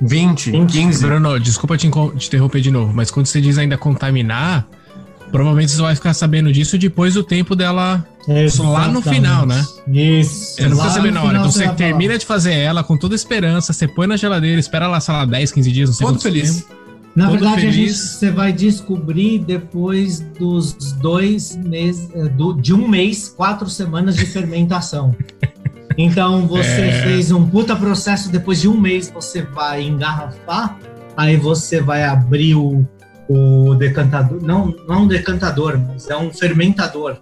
Speaker 3: 20, 15.
Speaker 4: Bruno, desculpa te, te interromper de novo, mas quando você diz ainda contaminar, provavelmente você vai ficar sabendo disso depois do tempo dela Exatamente. lá no final, né?
Speaker 2: Isso.
Speaker 4: Você não fica sabendo na hora. Então você termina de fazer ela com toda esperança, você põe na geladeira, espera lá, sei lá, 10, 15 dias, não sei
Speaker 3: Todo feliz. Tempo.
Speaker 2: Na verdade, a gente, você vai descobrir depois dos dois meses, é, do, de um mês, quatro semanas de fermentação. Então você é... fez um puta processo, depois de um mês você vai engarrafar, aí você vai abrir o, o decantador, não, não é um decantador, mas é um fermentador.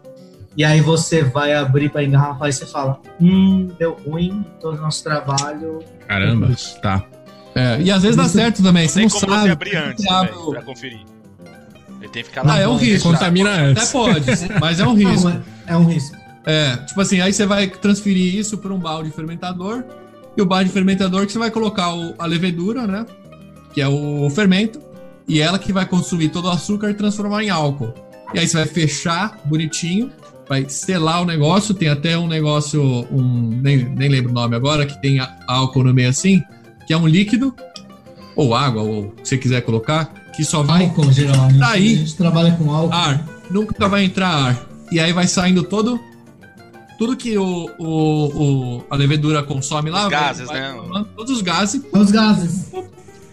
Speaker 2: E aí você vai abrir para engarrafar e você fala, hum, deu ruim, todo o nosso trabalho.
Speaker 4: Caramba, tá.
Speaker 3: É, e às vezes dá certo também. Você não
Speaker 1: como
Speaker 3: sabe.
Speaker 1: Você abrir antes, né, pra conferir. Ele tem que ficar lá.
Speaker 3: Ah, é um risco.
Speaker 4: Contamina antes.
Speaker 3: Até pode, mas é um risco. Não,
Speaker 2: é um risco.
Speaker 3: É, tipo assim, aí você vai transferir isso para um balde fermentador. E o balde fermentador que você vai colocar o, a levedura, né? Que é o fermento. E ela que vai consumir todo o açúcar e transformar em álcool. E aí você vai fechar bonitinho, vai selar o negócio. Tem até um negócio, um, nem, nem lembro o nome agora, que tem álcool no meio assim que é um líquido, ou água, ou o que você quiser colocar, que só vai
Speaker 2: álcool, geralmente.
Speaker 3: Sair
Speaker 2: a gente trabalha com álcool.
Speaker 3: Ar. Nunca vai entrar ar. E aí vai saindo todo. Tudo que o, o, o a levedura consome lá.
Speaker 1: Os gases,
Speaker 3: vai,
Speaker 1: né?
Speaker 3: todos os gases.
Speaker 2: Os gases.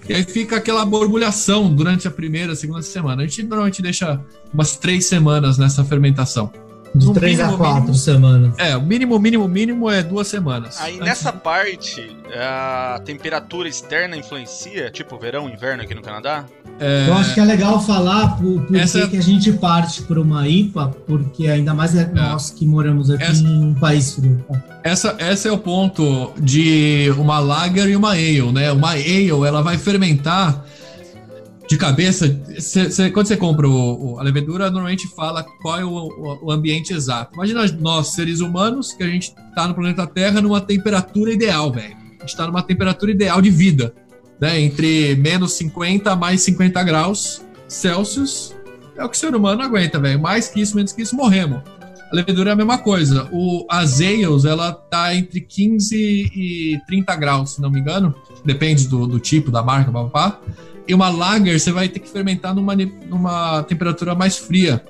Speaker 3: E aí fica aquela borbulhação durante a primeira, segunda semana. A gente normalmente deixa umas três semanas nessa fermentação.
Speaker 2: De no três mínimo, a quatro mínimo, semanas.
Speaker 3: É, o mínimo, mínimo, mínimo é duas semanas.
Speaker 1: Aí Antes... nessa parte, a temperatura externa influencia, tipo verão, inverno aqui no Canadá?
Speaker 2: É... Eu acho que é legal falar por, por Essa... que a gente parte por uma IPA, porque ainda mais é, é. nós que moramos aqui Essa... em um país frio.
Speaker 3: Essa, esse é o ponto de uma lager e uma ale, né? Uma ale, ela vai fermentar de cabeça, cê, cê, quando você compra o, o, a levedura, normalmente fala qual é o, o, ambiente exato. Imagina nós, seres humanos, que a gente tá no planeta Terra numa temperatura ideal, velho. A gente tá numa temperatura ideal de vida, né? Entre menos 50 mais 50 graus Celsius. É o que o ser humano aguenta, velho. Mais que isso, menos que isso, morremos. A levedura é a mesma coisa. O, ales, ela tá entre 15 e 30 graus, se não me engano. Depende do, do tipo, da marca, papá. E uma lager você vai ter que fermentar numa, numa temperatura mais fria.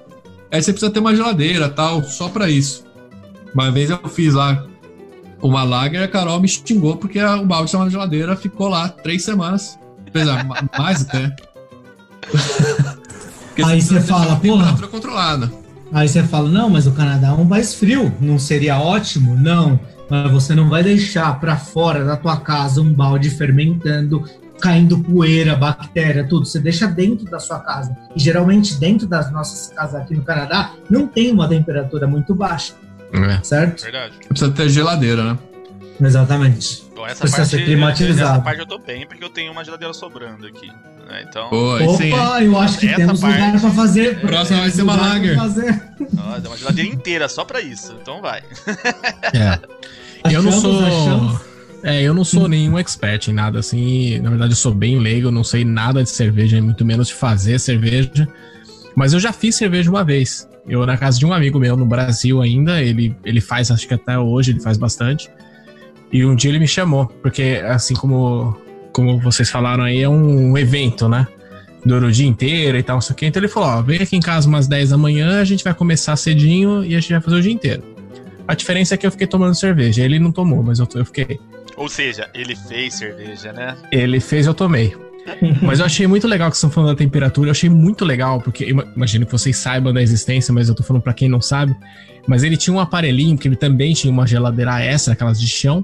Speaker 3: Aí você precisa ter uma geladeira tal, só para isso. Uma vez eu fiz lá uma lager, a Carol me xingou porque o balde estava na geladeira, ficou lá três semanas. Apesar, mais até.
Speaker 2: Aí você fala, porra.
Speaker 3: controlada.
Speaker 2: Aí você fala, não, mas o Canadá é um mais frio, não seria ótimo? Não, mas você não vai deixar para fora da tua casa um balde fermentando caindo poeira, bactéria, tudo. Você deixa dentro da sua casa. E geralmente dentro das nossas casas aqui no Canadá não tem uma temperatura muito baixa. É. Certo?
Speaker 1: Verdade.
Speaker 3: Precisa ter geladeira, né?
Speaker 2: Exatamente.
Speaker 1: Bom, essa Precisa parte, ser climatizado. Essa parte eu tô bem, porque eu tenho uma geladeira sobrando aqui. Né? Então.
Speaker 2: Opa, sim. eu acho que essa temos parte... lugar pra fazer.
Speaker 3: Próxima vai ser uma lager.
Speaker 1: Nossa, uma geladeira inteira só pra isso. Então vai.
Speaker 4: É. eu não sou. Achamos. É, eu não sou nenhum expert em nada assim. Na verdade, eu sou bem leigo, não sei nada de cerveja, muito menos de fazer cerveja. Mas eu já fiz cerveja uma vez. Eu, na casa de um amigo meu no Brasil ainda, ele, ele faz, acho que até hoje, ele faz bastante. E um dia ele me chamou, porque assim como, como vocês falaram aí, é um evento, né? Dura o dia inteiro e tal, não sei o quê. Então ele falou: ó, vem aqui em casa umas 10 da manhã, a gente vai começar cedinho e a gente vai fazer o dia inteiro. A diferença é que eu fiquei tomando cerveja. Ele não tomou, mas eu, eu fiquei.
Speaker 1: Ou seja, ele fez cerveja, né?
Speaker 4: Ele fez, eu tomei. mas eu achei muito legal que vocês estão falando da temperatura. Eu achei muito legal, porque imagino que vocês saibam da existência, mas eu tô falando para quem não sabe. Mas ele tinha um aparelhinho, que ele também tinha uma geladeira extra, aquelas de chão.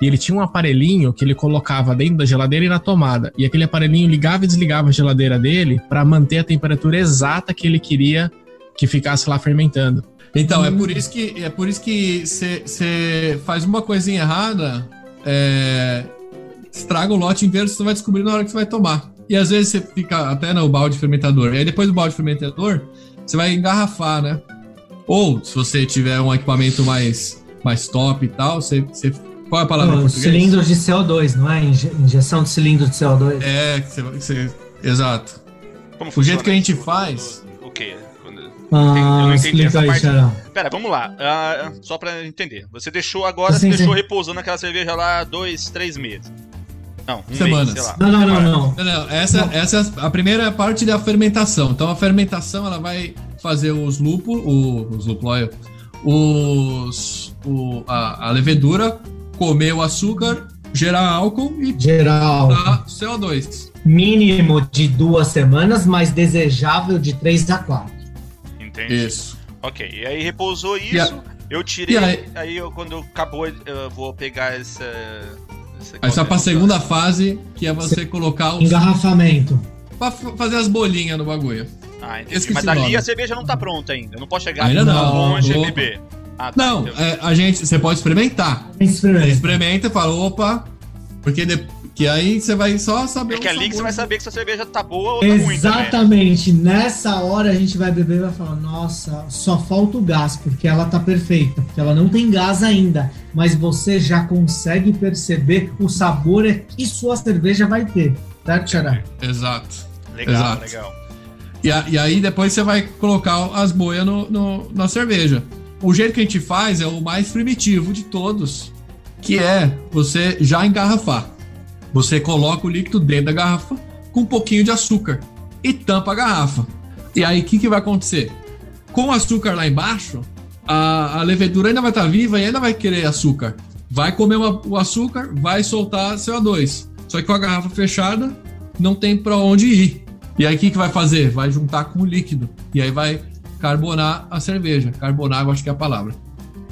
Speaker 4: E ele tinha um aparelhinho que ele colocava dentro da geladeira e na tomada. E aquele aparelhinho ligava e desligava a geladeira dele para manter a temperatura exata que ele queria que ficasse lá fermentando.
Speaker 3: Então, é por isso que é por isso que você faz uma coisinha errada, é, estraga o lote inteiro, você vai descobrir na hora que você vai tomar. E às vezes você fica até no balde fermentador. E aí depois do balde fermentador, você vai engarrafar, né? Ou se você tiver um equipamento mais, mais top e tal, você, você qual é a palavra
Speaker 2: português? Cilindros de CO2, não é? Injeção de cilindro de CO2.
Speaker 3: É, você, você, exato. Como o jeito que a gente faz.
Speaker 1: O quê?
Speaker 2: Ah, eu não entendi essa
Speaker 1: parte. Pera, vamos lá. Uh, só pra entender. Você deixou agora, sim, você deixou sim. repousando aquela cerveja lá dois, três meses.
Speaker 3: Não, um Semanas. Mês,
Speaker 2: não, não, não, não, não.
Speaker 3: não. Essa, não. essa é a primeira parte da fermentação. Então a fermentação ela vai fazer os lúpulos, os lúpulos, os, o, a, a levedura comer o açúcar, gerar álcool e
Speaker 2: gerar álcool.
Speaker 3: CO2.
Speaker 2: Mínimo de duas semanas, mas desejável de três a quatro.
Speaker 1: Entendi. Isso. Ok, e aí repousou isso, a... eu tirei, aí... aí eu, quando acabou, eu vou pegar essa...
Speaker 3: essa aí só pra segunda fase, que é você colocar
Speaker 2: o... Engarrafamento.
Speaker 3: Pra fazer as bolinhas no bagulho.
Speaker 1: Ah, entendi. Mas ali a cerveja não tá pronta ainda, eu não posso chegar
Speaker 3: ainda não,
Speaker 1: longe e beber.
Speaker 3: Ah, tá, não, é, a gente, você pode experimentar. Experimenta. Experimenta e fala, opa, porque de, que aí você vai só saber.
Speaker 1: É que ali que você vai saber que sua cerveja tá boa ou
Speaker 2: tá ruim. Exatamente. Nessa hora a gente vai beber e vai falar: nossa, só falta o gás, porque ela tá perfeita. Porque ela não tem gás ainda. Mas você já consegue perceber o sabor que sua cerveja vai ter. Certo, Xará?
Speaker 3: Exato.
Speaker 1: Legal, Exato. legal.
Speaker 3: E, a, e, aí depois você vai colocar as boias no, no, na cerveja. O jeito que a gente faz é o mais primitivo de todos, que é você já engarrafar. Você coloca o líquido dentro da garrafa com um pouquinho de açúcar e tampa a garrafa. E aí o que, que vai acontecer? Com o açúcar lá embaixo, a, a levedura ainda vai estar tá viva e ainda vai querer açúcar. Vai comer uma, o açúcar, vai soltar CO2. Só que com a garrafa fechada, não tem para onde ir. E aí o que, que vai fazer? Vai juntar com o líquido. E aí vai carbonar a cerveja. Carbonar, eu acho que é a palavra.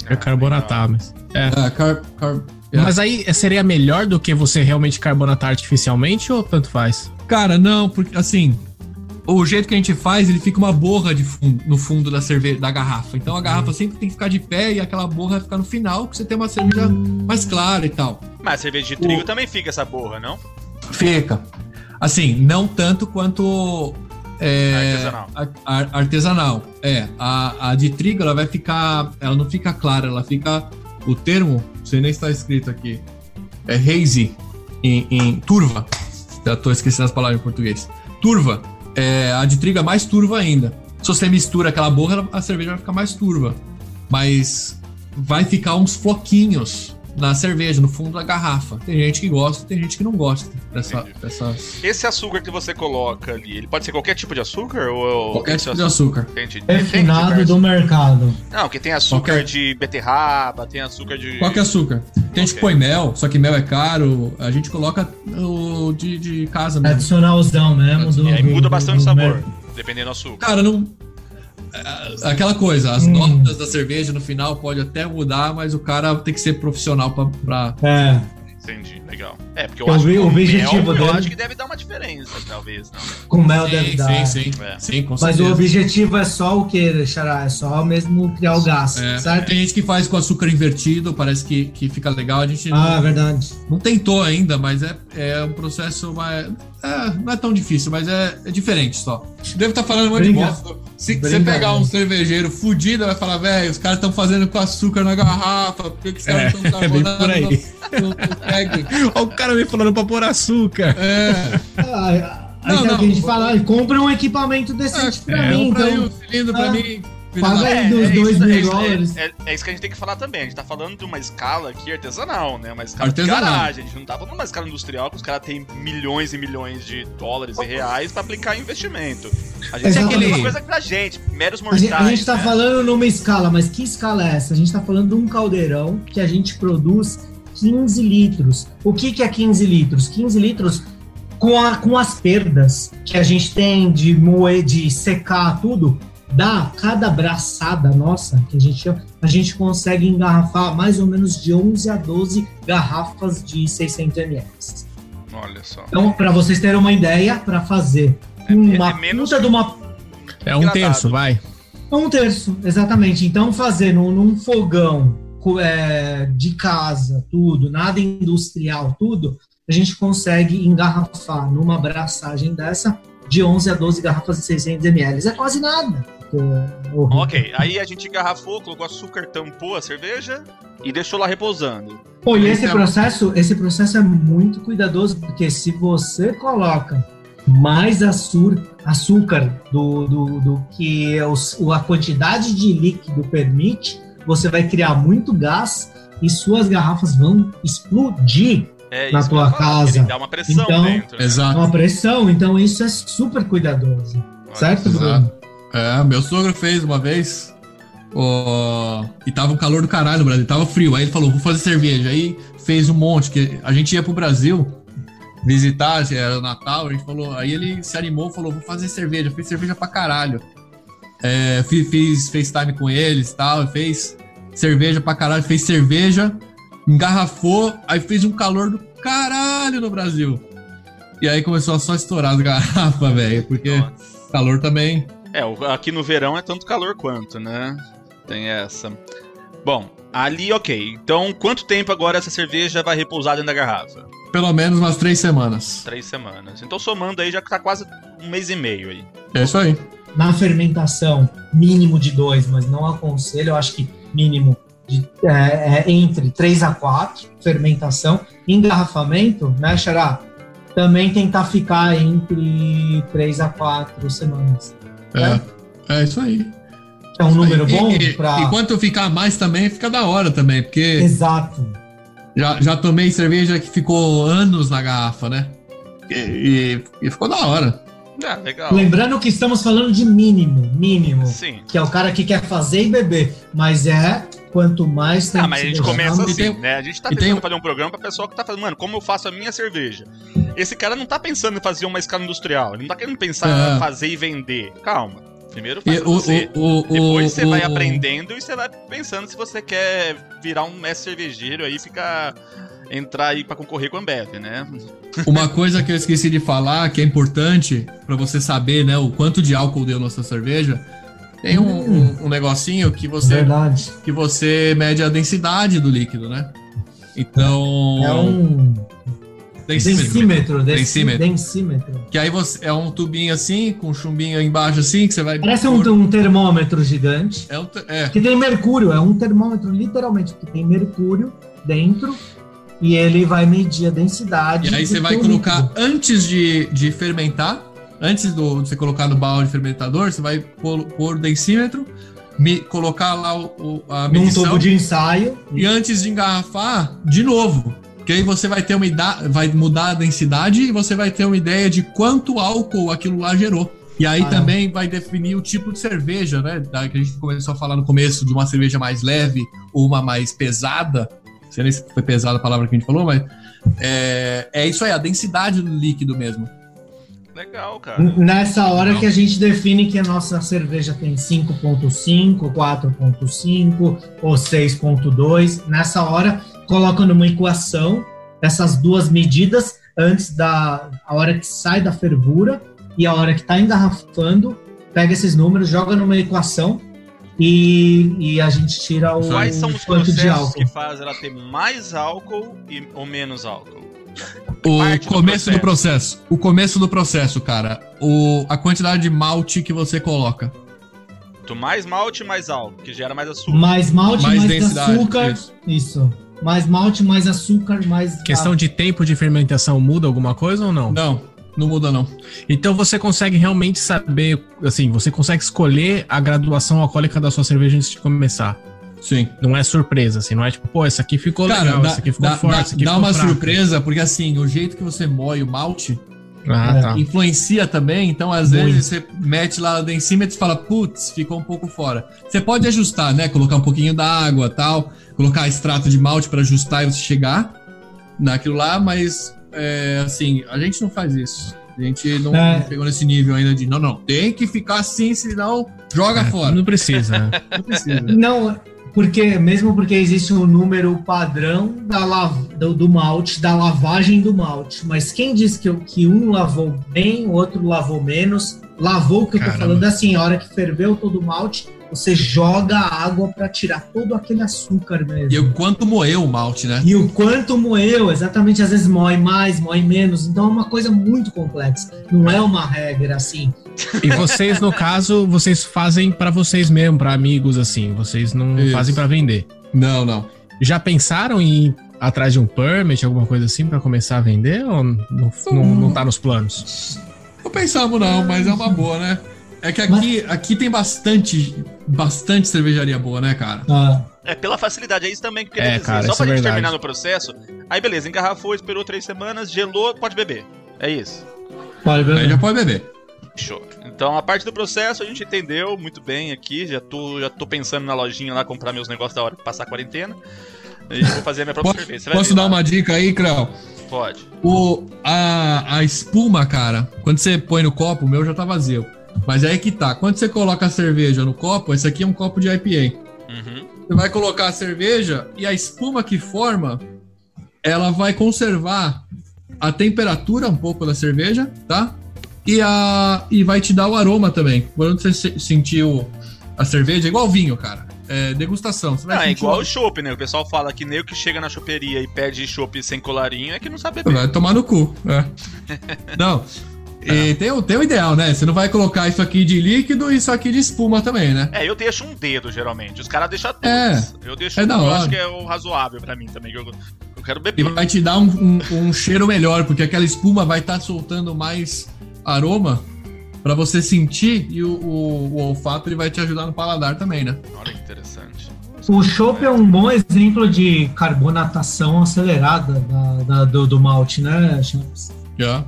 Speaker 4: É carbonatar, mas.
Speaker 3: É, é car, car,
Speaker 4: é. Mas aí seria melhor do que você realmente carbonatar artificialmente ou tanto faz?
Speaker 3: Cara, não, porque assim, o jeito que a gente faz, ele fica uma borra de fundo, no fundo da cerveja, da garrafa. Então a garrafa sempre tem que ficar de pé e aquela borra vai ficar no final, que você tem uma cerveja mais clara e tal.
Speaker 1: Mas a cerveja de trigo o... também fica essa borra, não?
Speaker 3: Fica. Assim, não tanto quanto é,
Speaker 1: Artesanal.
Speaker 3: a- a- artesanal. É, a, a de trigo ela vai ficar, ela não fica clara, ela fica o termo, sei nem está escrito aqui, é hazy em, em turva. Já tô esquecendo as palavras em português. Turva. É, a de trigo é mais turva ainda. Se você mistura aquela borra, a cerveja vai ficar mais turva. Mas vai ficar uns floquinhos na cerveja, no fundo da garrafa. Tem gente que gosta, tem gente que não gosta dessa, dessas.
Speaker 1: Esse açúcar que você coloca ali, ele pode ser qualquer tipo de açúcar? Ou
Speaker 3: Qualquer
Speaker 1: esse
Speaker 3: tipo de açúcar.
Speaker 1: Entendi.
Speaker 2: Refinado do mercado.
Speaker 1: Não, que tem açúcar
Speaker 3: Qualquer-
Speaker 1: de beterraba, tem açúcar de.
Speaker 3: Qualquer açúcar. Tem gente que põe mel, só que mel é caro. A gente coloca o de, de casa mesmo.
Speaker 2: Tradicionalzão mesmo. Do,
Speaker 1: E aí muda bastante o sabor,
Speaker 2: mer-
Speaker 1: dependendo do açúcar.
Speaker 3: Cara, não. É, Aquela coisa, as
Speaker 2: Hum.
Speaker 3: notas da cerveja no final pode até mudar, mas o cara tem que ser profissional pra. pra-
Speaker 2: É.
Speaker 1: Entendi, legal. É, porque eu
Speaker 2: Eu
Speaker 1: acho
Speaker 2: vi-
Speaker 1: que
Speaker 2: o
Speaker 1: o
Speaker 2: objetivo
Speaker 1: mel, eu
Speaker 2: dele-
Speaker 1: acho que deve dar uma diferença, talvez, não.
Speaker 2: Com mel
Speaker 3: sim,
Speaker 2: deve dar.
Speaker 3: sim, sim,
Speaker 1: É.
Speaker 3: sim, com
Speaker 2: Mas
Speaker 3: certeza.
Speaker 2: o objetivo é só o que, Xará? É só mesmo criar o gás,
Speaker 3: É,
Speaker 2: certo?
Speaker 3: tem gente que faz com açúcar invertido, parece que, que fica legal. A gente
Speaker 2: Ah,
Speaker 3: não,
Speaker 2: verdade.
Speaker 3: não tentou ainda, mas é, é um processo mais. É, não é tão difícil, mas é, é diferente só. Devo estar falando um monte de bosta. Se você pegar um cervejeiro fudido, vai falar, velho, os caras estão fazendo com açúcar na garrafa, por que, que os caras
Speaker 4: É,
Speaker 3: estão
Speaker 4: é
Speaker 3: carbonando
Speaker 4: por aí.
Speaker 3: no, no, no keg?"
Speaker 4: Olha o cara me falando pra pôr açúcar.
Speaker 3: É,
Speaker 2: Ah, aí
Speaker 3: Não, não.
Speaker 2: alguém que fala, ah, compra um equipamento decente pra
Speaker 4: é,
Speaker 2: mim,
Speaker 3: compra aí
Speaker 2: então.
Speaker 3: o cilindro pra
Speaker 2: Ah,
Speaker 3: mim.
Speaker 2: Paga
Speaker 3: da-
Speaker 2: aí. dos dois
Speaker 1: isso,
Speaker 2: mil
Speaker 1: isso,
Speaker 2: dólares.
Speaker 1: É, é isso que a gente tem que falar também. A gente tá falando de uma escala aqui artesanal, né? Uma escala
Speaker 3: Artesanal.
Speaker 1: de garagem. A gente não tá falando de uma escala industrial que os caras têm milhões e milhões de dólares e reais pra aplicar em investimento. A gente tem
Speaker 2: Exatamente.
Speaker 1: aquele uma coisa pra gente, meros
Speaker 2: A
Speaker 1: mortais.
Speaker 2: gente, a gente tá
Speaker 1: né?
Speaker 2: falando numa escala, mas que escala é essa? A gente tá falando de um caldeirão que a gente produz 15 litros. O que, que é 15 litros? 15 litros com, a, com as perdas que a gente tem de moer, de secar tudo, dá cada braçada nossa, que a gente chama, a gente consegue engarrafar mais ou menos de 11 a 12 garrafas de 600 ml.
Speaker 1: Olha só.
Speaker 2: Então, para vocês terem uma ideia, para fazer
Speaker 1: É-
Speaker 2: uma
Speaker 1: é menos-
Speaker 2: puta de uma
Speaker 4: É um terço, vai.
Speaker 2: um terço, exatamente. Então, fazer num, num fogão é, de casa, tudo, nada industrial, tudo, a gente consegue engarrafar numa braçagem dessa de 11 a 12 garrafas de 600 ml. É quase nada. É,
Speaker 1: Ok, aí a gente engarrafou, colocou açúcar, tampou a cerveja e deixou lá repousando.
Speaker 2: Pô, e esse
Speaker 3: Então-
Speaker 2: processo, esse processo é muito cuidadoso, porque se você coloca mais açúcar, açúcar do, do, do que os- a quantidade de líquido permite, você vai criar muito gás e suas garrafas vão explodir
Speaker 1: É
Speaker 2: Na tua casa.
Speaker 1: Ele dá uma pressão
Speaker 2: Então-
Speaker 1: dentro. né?
Speaker 3: Exato.
Speaker 2: uma pressão. Então, isso é super cuidadoso.
Speaker 1: Olha
Speaker 2: certo. Bruno?
Speaker 3: É, meu sogro fez uma vez. ó, e tava um calor do caralho no Brasil, tava frio. Aí ele falou: vou fazer cerveja. Aí fez um monte, que a gente ia pro Brasil visitar, era Natal, a gente falou. Aí ele se animou falou: vou fazer cerveja. Fez cerveja pra caralho. É, fiz, fiz FaceTime com eles e tal, fez cerveja pra caralho, fez cerveja, engarrafou, aí fez um calor do caralho no Brasil. E aí começou a só estourar as garrafas, velho, porque
Speaker 1: Nossa.
Speaker 3: calor também.
Speaker 1: É, aqui no verão é tanto calor quanto, né? Tem essa. Bom, ali ok. Então, quanto tempo agora essa cerveja vai repousar dentro da garrafa?
Speaker 3: Pelo menos umas três semanas.
Speaker 1: Três semanas. Então, somando aí, já tá quase um mês e meio aí.
Speaker 3: É isso aí.
Speaker 2: Na fermentação, mínimo de dois, mas não aconselho, eu acho que mínimo de, é, é entre 3 a 4 fermentação. Engarrafamento, né, Xará? Também tentar ficar entre 3 a 4 semanas.
Speaker 3: É, é isso aí.
Speaker 2: É um número
Speaker 3: E-
Speaker 2: bom
Speaker 3: e,
Speaker 2: para.
Speaker 3: E quanto ficar mais também, fica da hora também, porque
Speaker 2: Exato.
Speaker 3: já, já tomei cerveja que ficou anos na garrafa, né? E, e- e ficou da hora.
Speaker 1: Ah, legal.
Speaker 2: Lembrando que estamos falando de mínimo, mínimo.
Speaker 1: Sim.
Speaker 2: Que é o cara que quer fazer e beber. Mas é quanto mais tem
Speaker 1: Ah, mas a gente começa
Speaker 3: E
Speaker 1: assim,
Speaker 3: tem-
Speaker 1: né? A gente tá
Speaker 3: e
Speaker 1: tentando
Speaker 3: tem-
Speaker 1: fazer um programa pra pessoa que tá falando, mano, como eu faço a minha cerveja? Esse cara não tá pensando em fazer uma escala industrial, ele não tá querendo pensar
Speaker 3: É.
Speaker 1: em fazer e vender. Calma. Primeiro
Speaker 3: E
Speaker 1: faz
Speaker 3: o,
Speaker 1: você.
Speaker 3: o, o,
Speaker 1: Depois você
Speaker 3: o-
Speaker 1: vai
Speaker 3: o-
Speaker 1: aprendendo e você vai pensando se você quer virar um mestre cervejeiro aí, ficar. entrar aí pra concorrer com a Ambev, né?
Speaker 3: Uma coisa que eu esqueci de falar, que é importante pra você saber, né, o quanto de álcool deu na sua cerveja. Tem um,
Speaker 2: Hum.
Speaker 3: um- um negocinho que você
Speaker 2: Verdade.
Speaker 3: que você mede a densidade do líquido, né? Então,
Speaker 2: É um. Densímetro.
Speaker 3: Densímetro.
Speaker 2: Densímetro.
Speaker 3: Que aí você é um tubinho assim, com um chumbinho embaixo assim, que você vai.
Speaker 2: Parece um, um termômetro gigante.
Speaker 3: É, um é.
Speaker 2: Que tem mercúrio, é um termômetro literalmente, que tem mercúrio dentro e ele vai medir a densidade.
Speaker 3: E aí você vai colocar antes de, de fermentar, antes do, de você colocar no balde fermentador, você vai pôr, pôr o densímetro, me, colocar lá o, a
Speaker 2: num
Speaker 3: medição
Speaker 2: tubo de ensaio.
Speaker 3: e antes de engarrafar, de novo. Porque aí você vai ter uma ideia, vai mudar a densidade e você vai ter uma ideia de quanto álcool aquilo lá gerou. E aí
Speaker 2: Ah.
Speaker 3: também vai definir o tipo de cerveja, né? Da que a gente começou a falar no começo de uma cerveja mais leve ou uma mais pesada. Não sei nem se foi pesada a palavra que a gente falou, mas é, é isso aí, a densidade do líquido mesmo.
Speaker 1: Legal, cara.
Speaker 2: Nessa hora que a gente define que a nossa cerveja tem 5.5, 4.5 ou 6.2, nessa hora coloca numa equação essas duas medidas antes da a hora que sai da fervura e a hora que está engarrafando, pega esses números, joga numa equação e, e a gente tira o
Speaker 1: Quais são os
Speaker 2: quanto de
Speaker 1: processos
Speaker 2: álcool.
Speaker 1: que fazem ela ter mais álcool e, ou menos álcool?
Speaker 3: O
Speaker 1: Parte do
Speaker 3: começo do processo. O começo do processo, cara. O, a quantidade de malte que você coloca.
Speaker 1: Quanto mais malte, mais álcool, que gera mais açúcar.
Speaker 2: Mais malte,
Speaker 3: Mais
Speaker 2: mais,
Speaker 3: densidade,
Speaker 2: açúcar.
Speaker 3: isso.
Speaker 2: Isso. Mais malte, mais açúcar, mais.
Speaker 4: Questão de tempo de fermentação muda alguma coisa ou não?
Speaker 3: Não, não muda não.
Speaker 4: Então você consegue realmente saber, assim, você consegue escolher a graduação alcoólica da sua cerveja antes de começar.
Speaker 3: Sim.
Speaker 4: Não é surpresa, assim, não é tipo, pô, essa aqui ficou
Speaker 3: Cara,
Speaker 4: legal,
Speaker 3: dá,
Speaker 4: essa aqui ficou
Speaker 3: dá-
Speaker 4: forte,
Speaker 3: dá-
Speaker 4: essa aqui
Speaker 3: dá
Speaker 4: ficou
Speaker 3: uma
Speaker 4: fraca.
Speaker 3: surpresa, porque assim, o jeito que você moe o malte
Speaker 4: Ah,
Speaker 2: É.
Speaker 4: tá.
Speaker 3: influencia também, então às
Speaker 2: Muito.
Speaker 3: vezes você mete lá densímetro e fala, putz, ficou um pouco fora. Você pode ajustar, né? Colocar um pouquinho d'água tal, colocar extrato de malte para ajustar e você chegar naquilo lá, mas é, assim, a gente não faz isso. A gente não,
Speaker 2: É.
Speaker 3: não pegou nesse nível ainda de não, não, tem que ficar assim, senão joga
Speaker 4: É,
Speaker 3: fora.
Speaker 4: Não precisa, né?
Speaker 3: Não precisa.
Speaker 2: Não, porque mesmo porque existe um número padrão da do, do malte, da lavagem do malte. Mas quem diz que, que um lavou bem, o outro lavou menos, lavou o que eu tô
Speaker 4: Caramba.
Speaker 2: falando é assim, a hora que ferveu todo o malte, você joga a água para tirar todo aquele açúcar mesmo.
Speaker 3: E o quanto moeu o malte, né?
Speaker 2: E o quanto moeu, exatamente, às vezes moe mais, moe menos. Então é uma coisa muito complexa. Não é uma regra assim.
Speaker 4: E vocês, no caso, vocês fazem pra vocês mesmo, pra amigos, assim. Vocês não
Speaker 3: Isso.
Speaker 4: fazem pra vender.
Speaker 3: Não, não.
Speaker 4: Já pensaram em ir atrás de um permit, alguma coisa assim, pra começar a vender? Ou não, não, não tá nos planos?
Speaker 3: Não pensamos não, mas é uma boa, né? É que aqui, aqui tem bastante, bastante cervejaria boa, né, cara?
Speaker 2: Ah,
Speaker 1: É pela facilidade, é isso também que eu queria
Speaker 4: É,
Speaker 1: dizer.
Speaker 4: cara,
Speaker 1: Só pra
Speaker 4: é
Speaker 1: gente
Speaker 4: verdade.
Speaker 1: terminar no processo. Aí beleza, engarrafou, esperou três semanas, gelou, pode beber. É isso.
Speaker 2: pode ver.
Speaker 3: Aí já pode beber.
Speaker 1: Show. Então a parte do processo a gente entendeu muito bem aqui. Já tô, já tô pensando na lojinha lá comprar meus negócios da hora de passar a quarentena. E vou fazer a minha própria
Speaker 3: Posso,
Speaker 1: cerveja.
Speaker 3: Posso
Speaker 1: ver
Speaker 3: dar
Speaker 1: lá.
Speaker 3: uma dica aí, Creu?
Speaker 1: Pode.
Speaker 3: O, a, a espuma, cara, quando você põe no copo, o meu já tá vazio. Mas aí que tá. Quando você coloca a cerveja no copo, esse aqui é um copo de IPA.
Speaker 1: Uhum.
Speaker 3: Você vai colocar a cerveja e a espuma que forma, ela vai conservar a temperatura um pouco da cerveja, tá? E, a, e vai te dar o aroma também. Quando você se- sentir o- a cerveja, é igual vinho, cara. É degustação. Você vai
Speaker 1: Não, é igual
Speaker 3: o-
Speaker 1: chopp, né? O pessoal fala que nem o que chega na choperia e pede chopp sem colarinho é que não sabe beber.
Speaker 3: Vai tomar no cu. É. Não. E tem, o- tem o ideal, né? Você não vai colocar isso aqui de líquido e isso aqui de espuma também, né?
Speaker 1: É, eu deixo um dedo, geralmente. Os caras deixam dois.
Speaker 3: É,
Speaker 1: eu deixo
Speaker 3: é
Speaker 1: um, eu acho que é o razoável pra mim também. Eu, eu quero
Speaker 3: E
Speaker 1: beber.
Speaker 3: vai te dar um, um- um cheiro melhor, porque aquela espuma vai estar soltando mais aroma pra você sentir e o, o- o olfato ele vai te ajudar no paladar também, né?
Speaker 1: Olha que interessante.
Speaker 2: O chopp é um bom exemplo de carbonatação acelerada da- da- do, do malte, né, Champs?
Speaker 3: Já.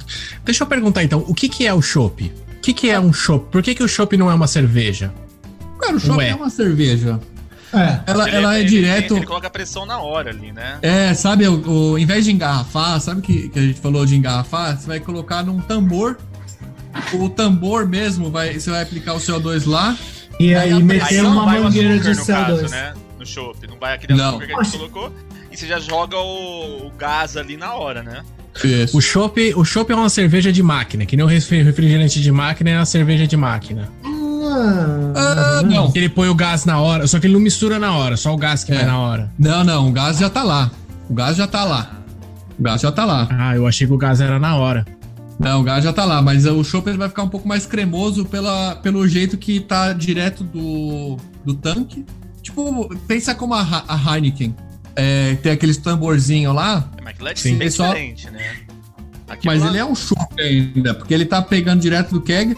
Speaker 4: Deixa eu perguntar então, o que, que é o chopp? O que, que é um chopp? Por que, que o chopp não é uma cerveja?
Speaker 3: Cara, o chopp
Speaker 4: Ué.
Speaker 3: é uma cerveja.
Speaker 2: É.
Speaker 3: Ela,
Speaker 1: Ele-
Speaker 3: ela é
Speaker 1: ele-
Speaker 3: direto.
Speaker 1: Ele coloca pressão na hora ali, né?
Speaker 3: É, sabe, o, o- em vez de engarrafar, sabe que, que a gente falou de engarrafar? Você vai colocar num tambor. O tambor mesmo, vai, você vai aplicar o CO2 lá.
Speaker 2: E
Speaker 3: Aí
Speaker 2: aí, meter
Speaker 1: não
Speaker 2: uma mangueira de
Speaker 1: no
Speaker 2: CO2.
Speaker 1: caso, né? No chopp. Não vai aquele
Speaker 3: Não.
Speaker 1: açúcar que a gente colocou. E você já joga o, o gás ali na hora, né?
Speaker 3: Isso.
Speaker 4: O chopp, o chopp é uma cerveja de máquina, que nem o refri- refrigerante de máquina é uma cerveja de máquina.
Speaker 3: Ah, não.
Speaker 4: Ele põe o gás na hora, só que ele não mistura na hora, só o gás que
Speaker 3: É.
Speaker 4: vai na hora.
Speaker 3: Não, não, o gás já tá lá. O gás já tá lá. O gás já tá lá.
Speaker 4: Ah, eu achei que o gás era na hora.
Speaker 3: Não, o gás já tá lá, mas o chopp ele vai ficar um pouco mais cremoso pela, pelo jeito que tá direto do, do tanque. Tipo, pensa como a, a Heineken. É, tem aqueles tamborzinho lá.
Speaker 1: É, mas aquilo é
Speaker 3: Sim,
Speaker 1: bem
Speaker 3: só-
Speaker 1: diferente, né? Aquilo
Speaker 3: Mas
Speaker 1: lá-
Speaker 3: ele é um chopp ainda, porque ele tá pegando direto do keg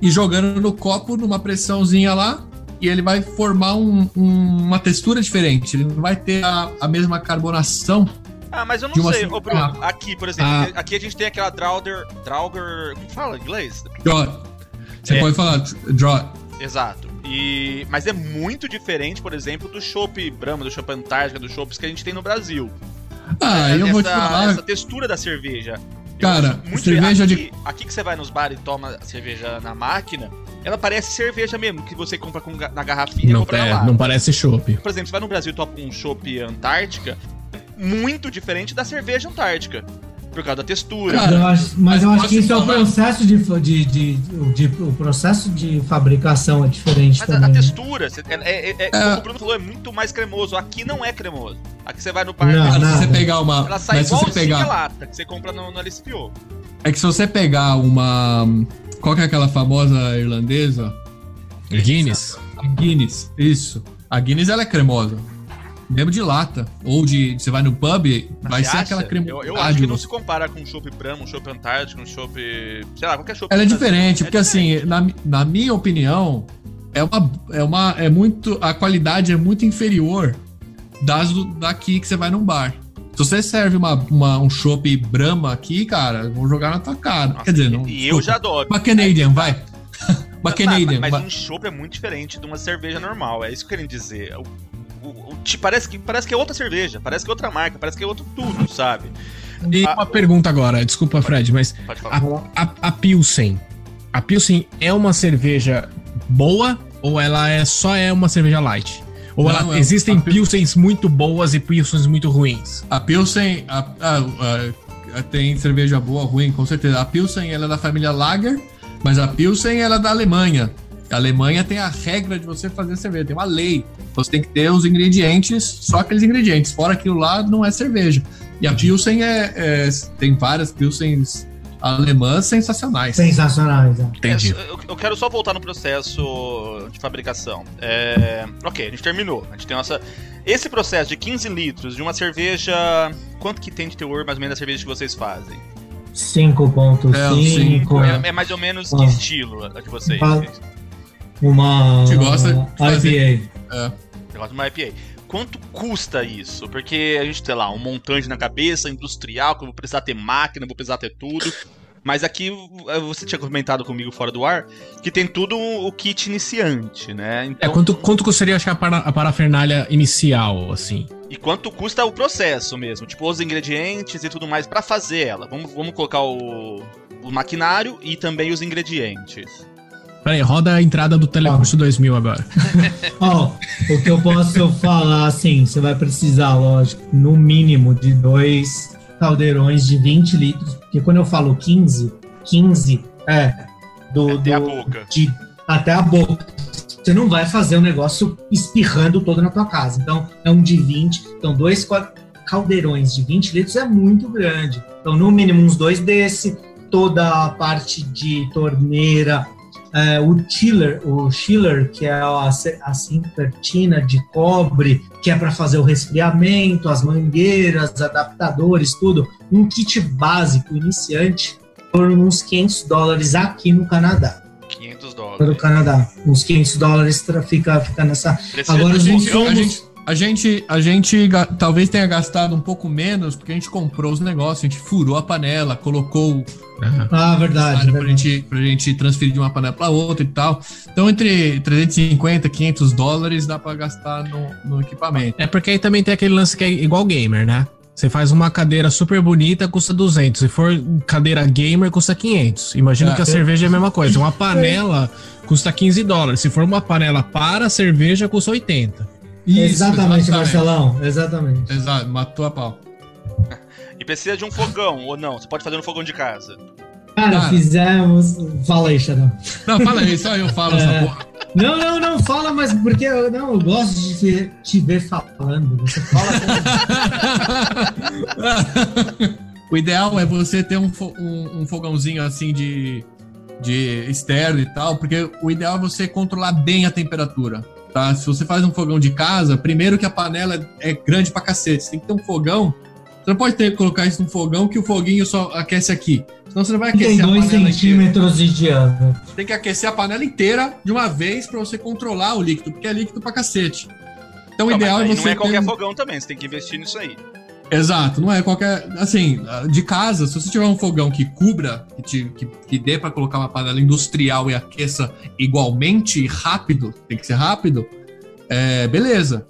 Speaker 3: e jogando no copo numa pressãozinha lá. E ele vai formar um- um- uma textura diferente. Ele não vai ter a, a mesma carbonação.
Speaker 1: Ah, mas eu não sei, ô Bruno,
Speaker 3: Ah.
Speaker 1: aqui, por exemplo,
Speaker 4: Ah.
Speaker 1: aqui a gente tem aquela Drauger. Drauger. Como fala em inglês?
Speaker 3: Draw. Você
Speaker 1: É.
Speaker 3: pode falar draw.
Speaker 1: Exato. E, mas é muito diferente, por exemplo, do chopp Brahma, do chopp Antártica, dos chopps que a gente tem no Brasil.
Speaker 3: Ah, eu vou te
Speaker 1: essa,
Speaker 3: falar.
Speaker 1: essa textura da cerveja.
Speaker 3: Cara, cerveja
Speaker 1: aqui,
Speaker 3: de-
Speaker 1: Aqui que você vai nos bares e toma cerveja na máquina, ela parece cerveja mesmo, que você compra com, na garrafinha e
Speaker 4: Não, é, não parece chopp.
Speaker 1: Por exemplo, você vai no Brasil e toma um chopp Antártica, muito diferente da cerveja Antártica. Por causa da textura.
Speaker 3: Cara,
Speaker 2: Eu acho- mas eu
Speaker 3: mas
Speaker 2: acho que isso é o processo de, de, de, de- O processo de fabricação é diferente
Speaker 1: Mas a,
Speaker 2: também.
Speaker 1: a
Speaker 2: né?
Speaker 1: textura, você- é, é- é- como o Bruno falou, é muito mais cremoso. Aqui não é cremoso. Aqui você vai no bar,
Speaker 2: Não,
Speaker 3: se você pegar uma.
Speaker 1: ela sai
Speaker 3: Mas se você
Speaker 1: a
Speaker 3: pegar.
Speaker 1: lata que você compra no, no LSPO.
Speaker 3: É que se você pegar uma. Qual que é aquela famosa irlandesa?
Speaker 4: Guinness.
Speaker 3: A Guinness. Isso. A Guinness ela é cremosa. Mesmo de lata. Ou de. Você vai no pub, vai
Speaker 1: Você
Speaker 3: ser
Speaker 1: acha?
Speaker 3: aquela
Speaker 1: Eu,
Speaker 3: cremosidade.
Speaker 1: eu acho que não se compara com um chopp Brahma, um chopp Antártico, um chopp... Sei lá, qualquer chopp.
Speaker 3: Ela é diferente,
Speaker 1: É
Speaker 3: porque assim, na, na minha opinião, é uma, é uma. É muito. A qualidade é muito inferior das do, daqui que você vai num bar. Se você serve uma, uma- um chopp Brahma aqui, cara, vão jogar na tua cara.
Speaker 1: Nossa,
Speaker 3: Quer dizer,
Speaker 1: e-
Speaker 3: não.
Speaker 1: E eu já adoro.
Speaker 3: Uma Canadian, vai. Uma
Speaker 1: Tá,
Speaker 3: Canadian.
Speaker 1: mas
Speaker 3: vai.
Speaker 1: um chopp é muito diferente de uma cerveja normal. É isso que eu quero dizer. O, o- o- te- parece, que, parece que é outra cerveja, parece que é outra marca, parece que é outro tudo, sabe?
Speaker 4: E
Speaker 1: Ah,
Speaker 4: uma pergunta agora, desculpa, Fred, mas
Speaker 1: Pode
Speaker 4: a, a, a Pilsen. A Pilsen é uma cerveja boa ou ela é só é uma cerveja light? Ou
Speaker 3: Não,
Speaker 4: ela-
Speaker 3: é-
Speaker 4: existem
Speaker 3: a Pil-
Speaker 4: Pilsens muito boas e Pilsens muito ruins?
Speaker 3: A Pilsen. a- a- a- tem cerveja boa, ruim, com certeza. A Pilsen ela é da família Lager, mas a Pilsen ela é da Alemanha. A Alemanha tem a regra de você fazer cerveja, tem uma lei. Você tem que ter os ingredientes, só aqueles ingredientes. Fora aquilo lá, não é cerveja. E a Pilsen é, é- tem várias Pilsens alemãs sensacionais.
Speaker 2: Sensacionais. né?
Speaker 4: Entendi.
Speaker 1: É, eu, eu quero só voltar no processo de fabricação. É, ok, a gente terminou. A gente tem nossa. Esse processo de 15 litros de uma cerveja. Quanto que tem de teor mais ou menos da cerveja que vocês fazem?
Speaker 2: 5.5.
Speaker 1: É, é mais ou menos que estilo a de vocês?
Speaker 2: Ah. Uma.
Speaker 3: A gosta de fazer-
Speaker 2: IPA.
Speaker 1: Negócio de uma IPA. Quanto custa isso? Porque a gente tem lá um montante na cabeça, industrial, que eu vou precisar ter máquina, vou precisar ter tudo. Mas aqui eh, você tinha comentado comigo fora do ar que tem tudo o kit iniciante, né?
Speaker 4: É,
Speaker 1: Então,
Speaker 4: quanto, quanto custaria acho que a, para, a parafernália inicial, assim?
Speaker 1: E quanto custa o processo mesmo? Tipo, os ingredientes e tudo mais pra fazer ela. Vamos, vamos colocar o, o maquinário e também os ingredientes.
Speaker 4: Peraí, roda a entrada do Telecurso 2000 agora.
Speaker 2: Ó, o que eu posso falar, assim, você vai precisar, lógico, no mínimo de dois caldeirões de 20 litros, porque quando eu falo 15, 15 é do,
Speaker 1: Até a
Speaker 2: do-
Speaker 1: boca.
Speaker 2: de- até a boca. Você não vai fazer o negócio espirrando todo na tua casa. Então, é um de 20. Então, dois caldeirões de 20 litros é muito grande. Então, no mínimo, uns dois desse. Toda a parte de torneira, é, o chiller, o chiller, que é a, a cintertina de cobre, que é para fazer o resfriamento, as mangueiras, adaptadores, tudo. Um kit básico, iniciante, por uns 500 dólares aqui no Canadá.
Speaker 1: 500
Speaker 2: Para o
Speaker 1: dólares.
Speaker 2: Canadá. Uns 500 dólares fica, fica nessa.
Speaker 1: Precisa
Speaker 2: Agora os
Speaker 1: milhão.
Speaker 3: A gente, a gente, a gente talvez tenha gastado um pouco menos, porque a gente comprou os negócios, a gente furou a panela, colocou
Speaker 4: Aham.
Speaker 2: Ah, verdade.
Speaker 3: pra
Speaker 2: verdade.
Speaker 3: gente, pra gente transferir de uma panela pra outra e tal. Então, entre 350 e 500 dólares dá pra gastar no, no equipamento.
Speaker 4: É porque aí também tem aquele lance que é igual gamer, né? Você faz uma cadeira super bonita, custa 200. Se for cadeira gamer, custa 500. Imagino
Speaker 3: É,
Speaker 4: que a
Speaker 3: eu-
Speaker 4: cerveja é a mesma coisa. Uma panela custa 15 dólares. Se for uma panela para cerveja, custa 80.
Speaker 2: Exatamente, Marcelão. Exatamente.
Speaker 3: Exato, matou a pau.
Speaker 1: E precisa de um fogão, ou não? Você pode fazer no fogão de casa.
Speaker 2: Cara,
Speaker 3: Cara.
Speaker 2: fizemos. Fala aí, Xadão.
Speaker 3: Não, fala aí, só eu falo essa
Speaker 2: É.
Speaker 3: porra.
Speaker 2: Não, não, não, fala, mas porque eu, não, eu gosto de te, te ver falando. Você fala.
Speaker 3: o ideal é você ter um, um, um, fogãozinho assim de, de externo e tal, porque o ideal é você controlar bem a temperatura. Tá? Se você faz um fogão de casa, primeiro que a panela é grande pra cacete. Você tem que ter um fogão. Você não pode ter que colocar isso num fogão que o foguinho só aquece aqui. Senão você não vai aquecer
Speaker 2: tem dois centímetros inteira. de diâmetro.
Speaker 3: Tem que aquecer a panela inteira de uma vez para você controlar o líquido, porque é líquido pra cacete.
Speaker 1: Então o ideal é você. Não é qualquer ter... fogão também, você tem que investir nisso aí.
Speaker 3: Exato, não é qualquer. Assim, de casa, se você tiver um fogão que cubra, que, te, que, que dê para colocar uma panela industrial e aqueça igualmente rápido, tem que ser rápido, é, beleza.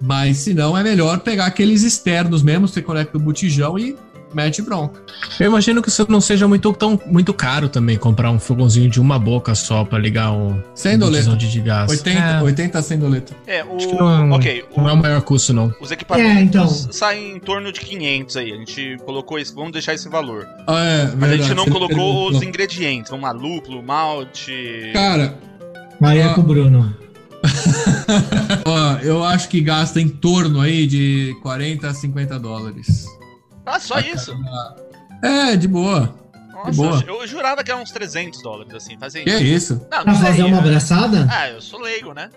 Speaker 3: Mas se não, é melhor pegar aqueles externos mesmo, você conecta o botijão e mete bronca.
Speaker 4: Eu imagino que isso não seja muito, tão, muito caro também, comprar um fogãozinho de uma boca só pra ligar um,
Speaker 3: sem doleta.
Speaker 4: de gás.
Speaker 3: 80, é. 80 sem doleta.
Speaker 1: É, o... Acho que não,
Speaker 4: é okay, não o... é o maior custo, não.
Speaker 1: Os equipamentos é, então. saem em torno de 500 aí. A gente colocou isso, vamos deixar esse valor.
Speaker 3: Ah, é,
Speaker 1: Mas verdade, a gente não colocou os ingredientes. Vamos lá, lúpulo, malte...
Speaker 3: Cara...
Speaker 2: É com o Bruno.
Speaker 3: Ó, eu acho que gasta em torno aí de 40 a 50 dólares.
Speaker 1: Ah, só isso?
Speaker 3: É, de boa.
Speaker 1: Nossa, de boa. Eu, eu, jurava que era uns 300 dólares, assim, fazer
Speaker 3: que
Speaker 1: isso.
Speaker 3: Que isso?
Speaker 2: Não, pra fazer uma abraçada?
Speaker 1: Ah, eu sou leigo, né?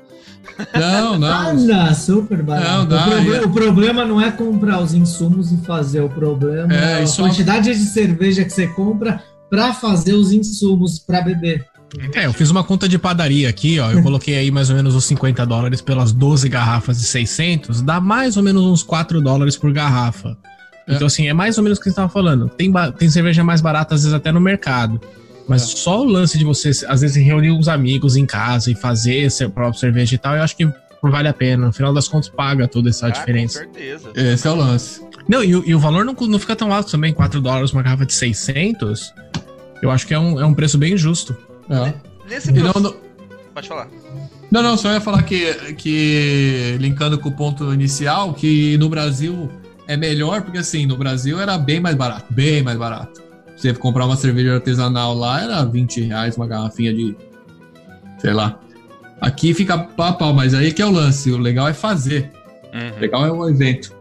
Speaker 3: Não, não.
Speaker 2: Anda, super barato. Não, dá, o, problema, é. o, problema, não é comprar os insumos e fazer, o problema é, é a quantidade de cerveja que você compra para fazer os insumos para beber.
Speaker 4: É, eu fiz uma conta de padaria aqui, ó. Eu coloquei aí mais ou menos os 50 dólares pelas 12 garrafas de 600, dá mais ou menos uns 4 dólares por garrafa. É. Então, assim, é mais ou menos o que você estava falando. Tem, tem cerveja mais barata, às vezes, até no mercado. Mas é. só o lance de você, às vezes, reunir os amigos em casa e fazer seu próprio cerveja e tal, eu acho que vale a pena. No final das contas, paga toda essa ah, diferença. Com
Speaker 1: certeza.
Speaker 3: Esse é o lance.
Speaker 4: Não, e, e o valor não, não fica tão alto também. 4 dólares uma garrafa de 600. Eu acho que é um, é um preço bem justo.
Speaker 3: É. Nesse não, não...
Speaker 1: Pode falar.
Speaker 3: Não, não, só ia falar que, que, linkando com o ponto inicial, que no Brasil é melhor, porque assim, no Brasil era bem mais barato, bem mais barato. Você comprar uma cerveja artesanal lá era 20 reais uma garrafinha de. sei lá. Aqui fica pau pau, mas aí que é o lance. O legal é fazer. Uhum. O legal é o evento.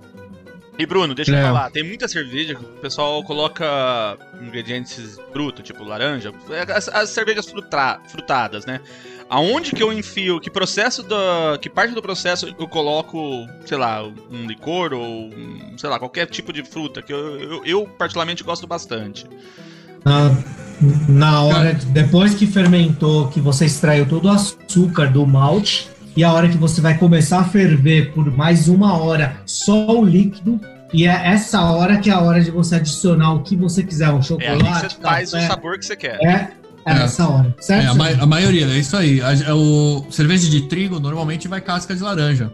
Speaker 1: E Bruno, deixa é. eu falar, tem muita cerveja que o pessoal coloca ingredientes brutos, tipo laranja, as, as cervejas frutra, frutadas, né? Aonde que eu enfio, que processo da. que parte do processo eu coloco, sei lá, um licor ou, sei lá, qualquer tipo de fruta, que eu, eu, eu particularmente gosto bastante.
Speaker 2: Na, na hora, depois que fermentou, que você extraiu todo o açúcar do malte, e a hora que você vai começar a ferver por mais uma hora só o líquido, e é essa hora que é a hora de você adicionar o que você quiser, um chocolate. É ali
Speaker 1: que você faz o sabor que você quer.
Speaker 2: É, é, é essa hora, certo? É,
Speaker 3: a, ma a, maioria, é isso aí. A, o cerveja de trigo normalmente vai casca de laranja.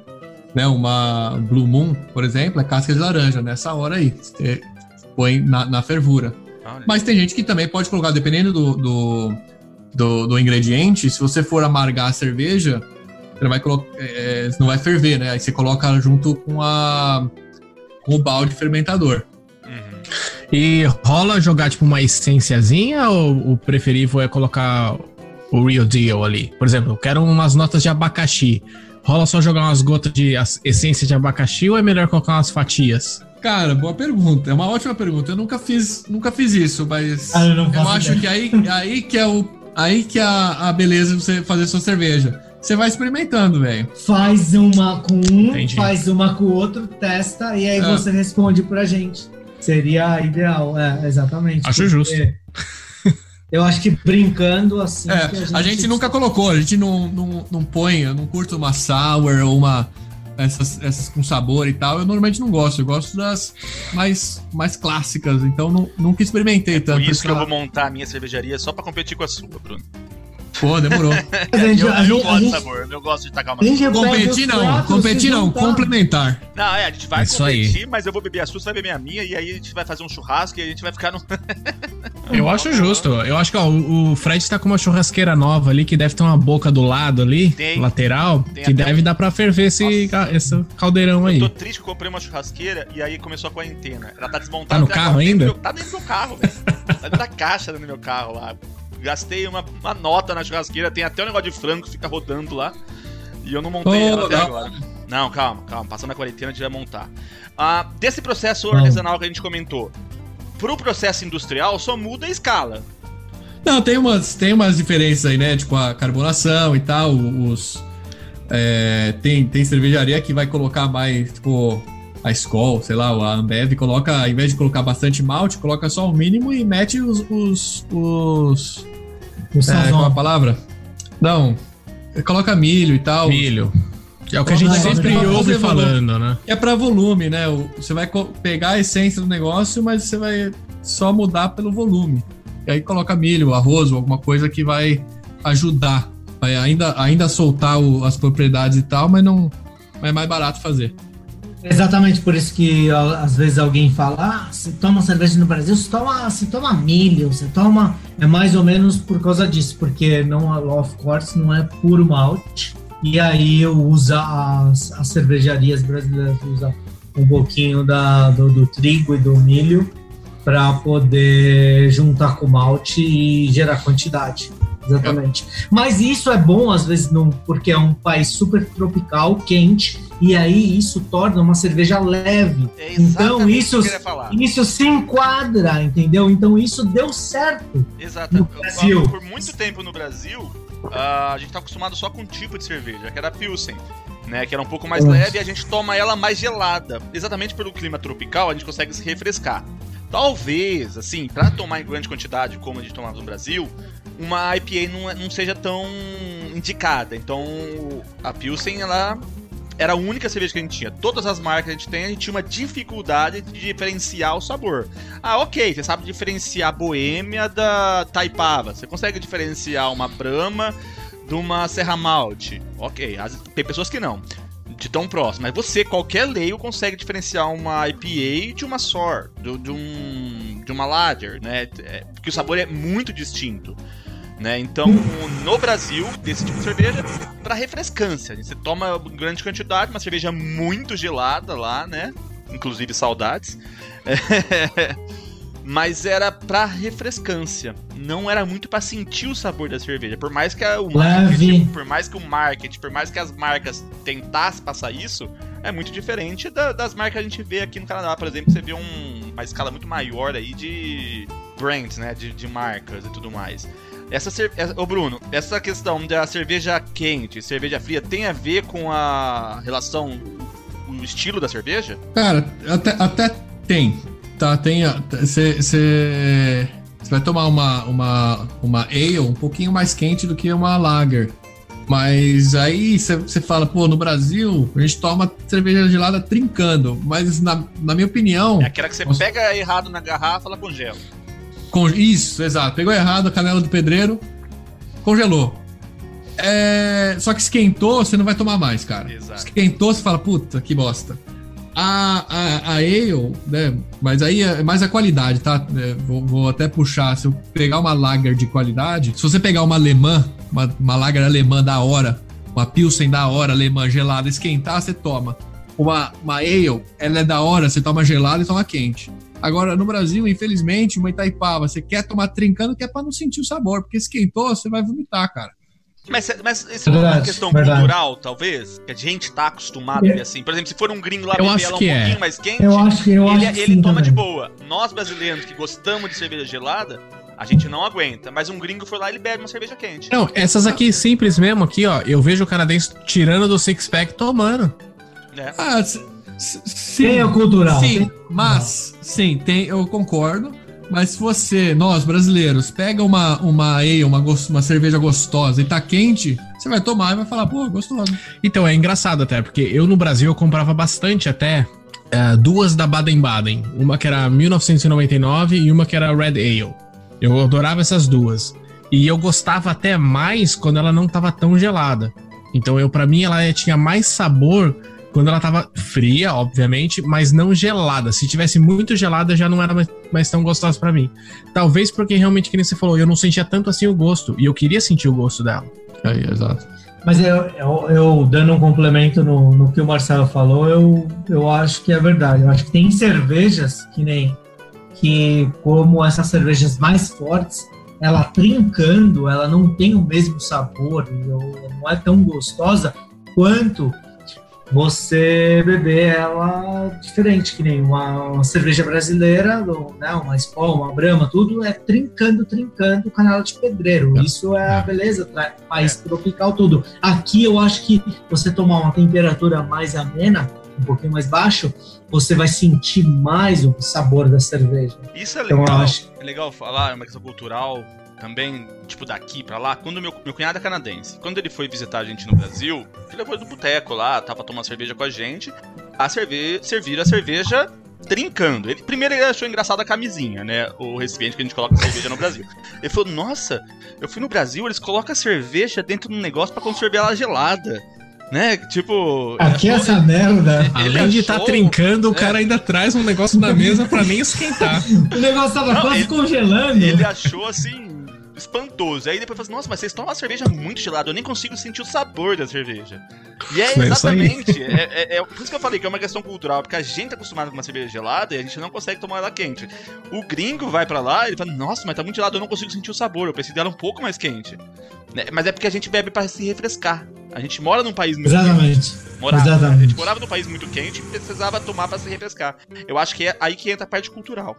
Speaker 3: Né? Uma Blue Moon, por exemplo, é casca de laranja. Nessa hora aí, você põe na, na fervura. Olha. Mas tem gente que também pode colocar, dependendo do, do, do, do ingrediente, se você for amargar a cerveja, você não vai colocar. É, é, não vai ferver, né? Aí você coloca junto com a. com o balde fermentador.
Speaker 4: Uhum. E rola jogar tipo uma essênciazinha ou o preferível é colocar o real deal ali? Por exemplo, eu quero umas notas de abacaxi. Rola só jogar umas gotas de essência de abacaxi ou é melhor colocar umas fatias?
Speaker 3: Cara, boa pergunta. É uma ótima pergunta. Eu nunca fiz, nunca fiz isso, mas ah, eu, eu acho ideia. que aí, aí que é o aí que é a, a beleza de você fazer sua cerveja. Você vai experimentando, velho.
Speaker 2: Faz uma com um, Entendi. faz uma com o outro, testa e aí é. você responde pra gente. Seria ideal, é, exatamente.
Speaker 4: Acho justo.
Speaker 2: Eu acho que brincando assim.
Speaker 3: É, a, gente... a, gente... nunca colocou, a gente não, não, não põe, eu não curto uma sour ou uma. Essas, essas com sabor e tal, eu normalmente não gosto. Eu gosto das mais, mais clássicas, então não, nunca experimentei é tanto.
Speaker 1: Por isso que eu vou montar a minha cervejaria só pra competir com a sua, Bruno.
Speaker 3: Pô, demorou.
Speaker 1: eu, eu, eu gosto de sabor, eu gosto de tacar uma
Speaker 3: Competir não, competir não, complementar.
Speaker 1: Não, é, a gente vai é competir, mas eu vou beber a sua, você vai beber a minha, e aí a gente vai fazer um churrasco e a gente vai ficar no.
Speaker 4: eu acho justo. Eu acho que ó, o Fred tá com uma churrasqueira nova ali, que deve ter uma boca do lado ali, tem, lateral, tem que deve um... dar pra ferver esse, esse caldeirão aí.
Speaker 1: Eu tô triste que eu comprei uma churrasqueira e aí começou a quarentena. Ela tá desmontada.
Speaker 4: Tá no carro ainda?
Speaker 1: Meu, tá dentro do meu carro, velho. tá dentro da caixa do meu carro lá. Gastei uma, uma nota na churrasqueira, tem até o um negócio de frango que fica rodando lá. E eu não montei oh, ela até não. agora. Não, calma, calma. Passando a quarentena a gente vai montar. Ah, desse processo artesanal que a gente comentou, pro processo industrial só muda a escala.
Speaker 3: Não, tem umas, tem umas diferenças aí, né? Tipo a carbonação e tal, os. É, tem, tem cervejaria que vai colocar mais, tipo, a Skol, sei lá, a Ambev coloca, ao invés de colocar bastante malte, coloca só o mínimo e mete os. os, os é, qual é a palavra? Não. Coloca milho e tal.
Speaker 4: Milho. É o que a gente sempre ouve falando, né?
Speaker 3: É para volume, né? Você vai pegar a essência do negócio, mas você vai só mudar pelo volume. E aí coloca milho, arroz alguma coisa que vai ajudar. Vai ainda, ainda soltar o, as propriedades e tal, mas não é mais barato fazer.
Speaker 2: Exatamente por isso que às vezes alguém fala: ah, você toma cerveja no Brasil, você toma, você toma milho, você toma. É mais ou menos por causa disso, porque não, of course, não é puro malte. E aí usa as, as cervejarias brasileiras usa um pouquinho da, do, do trigo e do milho para poder juntar com malte e gerar quantidade. Exatamente. Mas isso é bom, às vezes, não, porque é um país super tropical, quente, e aí isso torna uma cerveja leve. É então isso, isso se enquadra, entendeu? Então isso deu certo.
Speaker 1: Exato. No Brasil. Por muito tempo no Brasil, uh, a gente tá acostumado só com um tipo de cerveja, que era a Pilsen. Né, que era um pouco mais Nossa. leve e a gente toma ela mais gelada. Exatamente pelo clima tropical, a gente consegue se refrescar. Talvez, assim, para tomar em grande quantidade, como a gente tomava no Brasil, uma IPA não, é, não seja tão indicada. Então, a Pilsen, ela era a única cerveja que a gente tinha. Todas as marcas que a gente tem, a gente tinha uma dificuldade de diferenciar o sabor. Ah, ok, você sabe diferenciar a Boêmia da Taipava. Você consegue diferenciar uma Brahma de uma Serra Malte. Ok, tem pessoas que não. De tão próximo. Mas você, qualquer leio, consegue diferenciar uma IPA de uma SOR, de, de, um, de uma Lager, né? É, porque o sabor é muito distinto. Né? Então, no Brasil, desse tipo de cerveja, para refrescância. Você toma grande quantidade, uma cerveja muito gelada lá, né? Inclusive saudades. Mas era para refrescância. Não era muito para sentir o sabor da cerveja. Por mais que o marketing, por mais que o marketing, por mais que as marcas tentassem passar isso, é muito diferente da, das marcas que a gente vê aqui no Canadá. Por exemplo, você vê um, uma escala muito maior aí de brands, né? De, de marcas e tudo mais. Essa cerveja. Ô Bruno, essa questão da cerveja quente, cerveja fria, tem a ver com a relação, o estilo da cerveja?
Speaker 3: Cara, até, até tem. Tá, tem. Você vai tomar uma, uma, uma ale um pouquinho mais quente do que uma lager. Mas aí você fala, pô, no Brasil a gente toma cerveja gelada trincando. Mas na, na minha opinião.
Speaker 1: É aquela que você nossa... pega errado na garrafa, ela congela.
Speaker 3: Isso, exato. Pegou errado a canela do pedreiro, congelou. É... Só que esquentou, você não vai tomar mais, cara. Exato. Esquentou, você fala, puta, que bosta. A, a, a ale, né? Mas aí é mais a qualidade, tá? É, vou, vou, até puxar. Se eu pegar uma lager de qualidade, se você pegar uma alemã, uma, uma lager alemã da hora, uma Pilsen da hora, alemã gelada, esquentar, você toma. Uma, uma ale, ela é da hora, você toma gelada e toma quente. Agora, no Brasil, infelizmente, uma Itaipava, você quer tomar trincando que é pra não sentir o sabor, porque esquentou, você vai vomitar, cara.
Speaker 1: Mas, mas isso é uma questão verdade. cultural, talvez? Que a gente tá acostumado a ver assim. Por exemplo, se for um gringo lá
Speaker 4: beber ela um pouquinho
Speaker 1: é. mais quente,
Speaker 2: eu acho que, eu
Speaker 1: ele,
Speaker 2: acho
Speaker 1: ele toma também. de boa. Nós brasileiros que gostamos de cerveja gelada, a gente não aguenta. Mas um gringo for lá e ele bebe uma cerveja quente.
Speaker 4: Não, essas aqui simples mesmo, aqui, ó. Eu vejo o canadense tirando do six-pack tomando.
Speaker 3: É. Ah, Sim, tem o cultural. Sim, tem... mas, sim, tem, eu concordo. Mas se você, nós brasileiros, pega uma, uma ale, uma, uma cerveja gostosa e tá quente, você vai tomar e vai falar, pô, gostoso.
Speaker 4: Então, é engraçado até, porque eu no Brasil eu comprava bastante até uh, duas da Baden-Baden. Uma que era 1999 e uma que era Red Ale. Eu adorava essas duas. E eu gostava até mais quando ela não tava tão gelada. Então, eu para mim, ela tinha mais sabor quando ela tava fria, obviamente, mas não gelada. Se tivesse muito gelada, já não era mais, mais tão gostosa para mim. Talvez porque realmente, que nem você falou, eu não sentia tanto assim o gosto. E eu queria sentir o gosto dela.
Speaker 3: Aí, exato.
Speaker 2: Mas eu, eu, eu, dando um complemento no, no que o Marcelo falou, eu, eu acho que é verdade. Eu acho que tem cervejas que nem que, como essas cervejas mais fortes, ela trincando, ela não tem o mesmo sabor, não é tão gostosa quanto você beber ela diferente, que nem uma, uma cerveja brasileira, né, uma Skol, uma Brahma, tudo é trincando, trincando canela de pedreiro. É. Isso é a é. beleza, país tropical tudo. Aqui eu acho que você tomar uma temperatura mais amena, um pouquinho mais baixo, você vai sentir mais o sabor da cerveja.
Speaker 1: Isso é legal. Então, acho... É legal falar, é uma questão cultural também, tipo, daqui pra lá, quando meu, meu cunhado é canadense, quando ele foi visitar a gente no Brasil, ele levou do boteco lá, tava tomando cerveja com a gente, a cerve servir a cerveja trincando. Ele, primeiro ele achou engraçado a camisinha, né? O recipiente que a gente coloca cerveja no Brasil. Ele falou, nossa, eu fui no Brasil, eles colocam a cerveja dentro de um negócio para conservar ela gelada. Né? Tipo.
Speaker 2: Aqui é essa merda.
Speaker 4: Além de estar tá trincando, é. o cara ainda traz um negócio na mesa para nem esquentar.
Speaker 2: o negócio tava Não, quase ele, congelando.
Speaker 1: Ele achou assim espantoso. Aí depois fala assim, nossa, mas vocês tomam uma cerveja muito gelada, eu nem consigo sentir o sabor da cerveja. E é, é exatamente, é, é, é, por isso que eu falei que é uma questão cultural, porque a gente é acostumado com uma cerveja gelada e a gente não consegue tomar ela quente. O gringo vai para lá e ele fala, nossa, mas tá muito gelado, eu não consigo sentir o sabor, eu preciso dela um pouco mais quente. Né, mas é porque a gente bebe para se refrescar. A gente mora num país muito
Speaker 2: Exatamente.
Speaker 1: quente. Morava, Exatamente. A gente morava num país muito quente e precisava tomar para se refrescar. Eu acho que é aí que entra a parte cultural.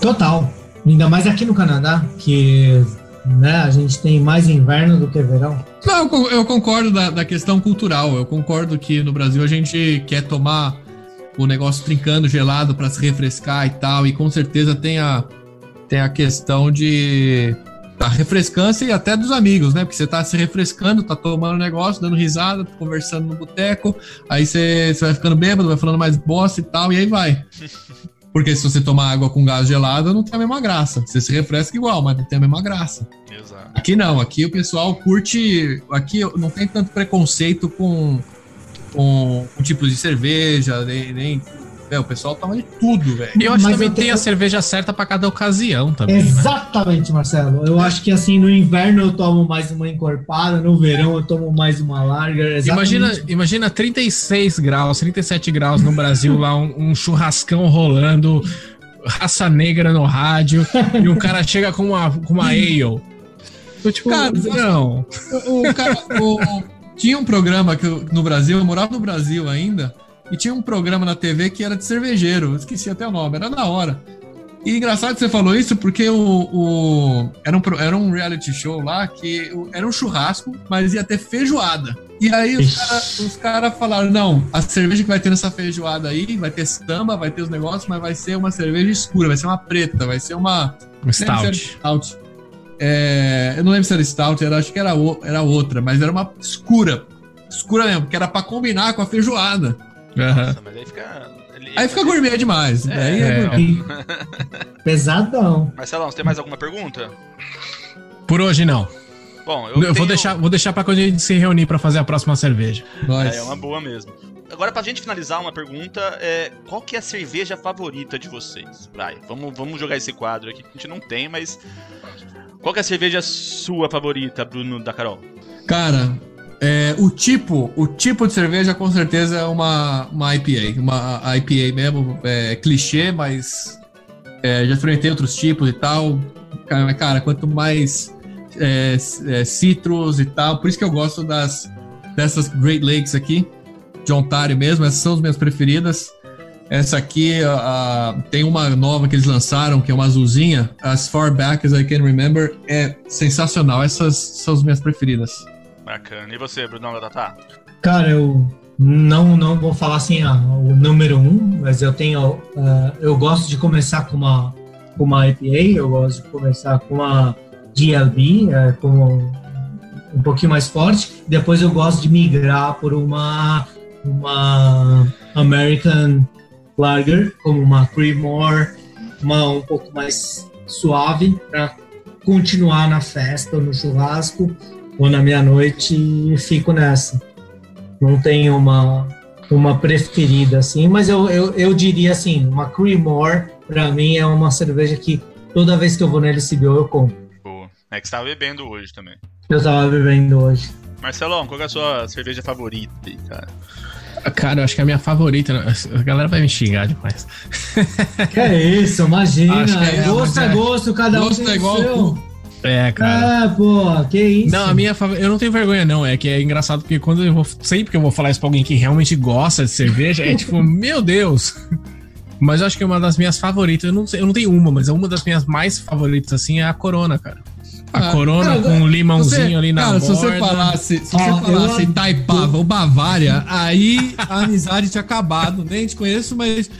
Speaker 2: Total. Ainda mais aqui no Canadá, que né, a gente tem mais inverno do que verão.
Speaker 3: Não, eu concordo da, da questão cultural. Eu concordo que no Brasil a gente quer tomar o negócio trincando gelado para se refrescar e tal. E com certeza tem a, tem a questão de a refrescância e até dos amigos, né? Porque você tá se refrescando, tá tomando negócio, dando risada, conversando no boteco, aí você, você vai ficando bêbado, vai falando mais bosta e tal, e aí vai. Porque se você tomar água com gás gelado, não tem a mesma graça. Você se refresca igual, mas não tem a mesma graça. Exato. Aqui não, aqui o pessoal curte. Aqui não tem tanto preconceito com, com, com tipos de cerveja, nem, nem é, o pessoal toma de tudo, velho.
Speaker 4: Eu acho Mas que também tem a cerveja certa para cada ocasião também. Né?
Speaker 2: Exatamente, né? Marcelo. Eu acho que assim, no inverno eu tomo mais uma encorpada, no verão eu tomo mais uma larga.
Speaker 4: Imagina, imagina 36 graus, 37 graus no Brasil, lá um, um churrascão rolando, raça negra no rádio, e um cara chega com uma, com uma ale. Eu, tipo, cara, não.
Speaker 3: O, o cara, o, tinha um programa que eu, no Brasil, eu morava no Brasil ainda. E tinha um programa na TV que era de cervejeiro, esqueci até o nome, era da hora. E engraçado que você falou isso, porque o, o era, um, era um reality show lá que era um churrasco, mas ia ter feijoada. E aí os caras cara falaram: não, a cerveja que vai ter nessa feijoada aí vai ter samba, vai ter os negócios, mas vai ser uma cerveja escura, vai ser uma preta, vai ser uma.
Speaker 4: Um stout. stout.
Speaker 3: É, eu não lembro se era stout, era, acho que era, era outra, mas era uma escura. Escura mesmo, que era para combinar com a feijoada. Nossa, mas aí fica. Ele, aí fica gourmet demais. É, aí é,
Speaker 2: é. Pesadão.
Speaker 1: Marcelão, você tem mais alguma pergunta?
Speaker 4: Por hoje não. Bom, eu, eu tenho... vou deixar, vou deixar para quando a gente se reunir para fazer a próxima cerveja.
Speaker 1: É, é uma boa mesmo. Agora, pra gente finalizar uma pergunta, é, qual que é a cerveja favorita de vocês? Vai, vamos, vamos jogar esse quadro aqui, que a gente não tem, mas... Qual que é a cerveja sua favorita, Bruno da Carol?
Speaker 3: Cara, é, o tipo, o tipo de cerveja com certeza é uma, uma IPA, uma IPA mesmo, é, clichê, mas é, já experimentei outros tipos e tal. Cara, cara quanto mais é, é, citrus e tal, por isso que eu gosto das dessas Great Lakes aqui, de Ontário mesmo, essas são as minhas preferidas. Essa aqui a, a, tem uma nova que eles lançaram, que é uma azulzinha, As Far Back as I Can Remember, é sensacional. Essas são as minhas preferidas.
Speaker 1: Bacana. E você, Brunão da Tatá?
Speaker 2: Cara, eu não não vou falar assim ah, o número um, mas eu tenho uh, eu gosto de começar com uma com uma IPA, eu gosto de começar com uma GLB, uh, é, com um pouquinho mais forte. Depois eu gosto de migrar por uma uma American Lager, como uma Creedmoor, uma um pouco mais suave para continuar na festa, no churrasco ou na meia-noite e fico nessa. Não tenho uma, uma preferida, assim, mas eu, eu, eu diria assim, uma Creamore, para mim, é uma cerveja que toda vez que eu vou na LCBO eu compro.
Speaker 1: Boa. É que você tava bebendo hoje também.
Speaker 2: Eu tava bebendo hoje.
Speaker 1: Marcelão, qual é a sua cerveja favorita aí, cara?
Speaker 4: Cara, eu acho que é a minha favorita. A galera vai me xingar demais.
Speaker 2: Que é isso, imagina.
Speaker 4: Que é,
Speaker 2: gosto é
Speaker 4: é-
Speaker 2: gosto, cada um
Speaker 3: Gosto é igual
Speaker 2: seu.
Speaker 4: É, cara.
Speaker 2: Ah, pô, que isso.
Speaker 4: Não, a minha favorita. Eu não tenho vergonha, não. É que é engraçado porque quando eu vou. Sempre que eu vou falar isso pra alguém que realmente gosta de cerveja, é tipo, meu Deus. Mas eu acho que uma das minhas favoritas, eu não sei, eu não tenho uma, mas uma das minhas mais favoritas, assim, é a Corona, cara. A
Speaker 3: Ah,
Speaker 4: Corona
Speaker 3: cara,
Speaker 4: com um limãozinho
Speaker 3: Você-
Speaker 4: ali na
Speaker 3: Cara,
Speaker 4: borda.
Speaker 3: se você falasse, se você
Speaker 2: Ah, eu
Speaker 3: falasse
Speaker 2: adoro.
Speaker 3: Taipava ou Bavária, aí a amizade tinha acabado. Nem te conheço, mas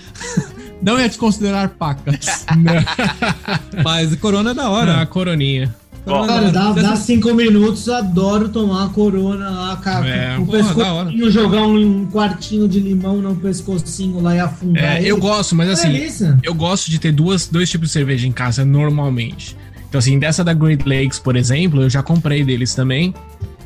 Speaker 3: não ia te considerar pacas. Mas Corona é da
Speaker 4: a
Speaker 3: hora.
Speaker 4: Coroninha.
Speaker 3: Corona
Speaker 2: Cara,
Speaker 3: é da
Speaker 2: dá, dá cinco minutos, eu adoro tomar a corona lá, cara.
Speaker 4: É,
Speaker 2: com o
Speaker 3: porra,
Speaker 2: pescocinho, jogar um, um quartinho de limão no pescocinho lá e afundar.
Speaker 4: É,
Speaker 2: ele.
Speaker 4: eu gosto, mas assim,
Speaker 2: Delícia.
Speaker 4: eu gosto de ter duas, dois tipos de cerveja em casa normalmente. Então, assim, dessa da Great Lakes, por exemplo, eu já comprei deles também.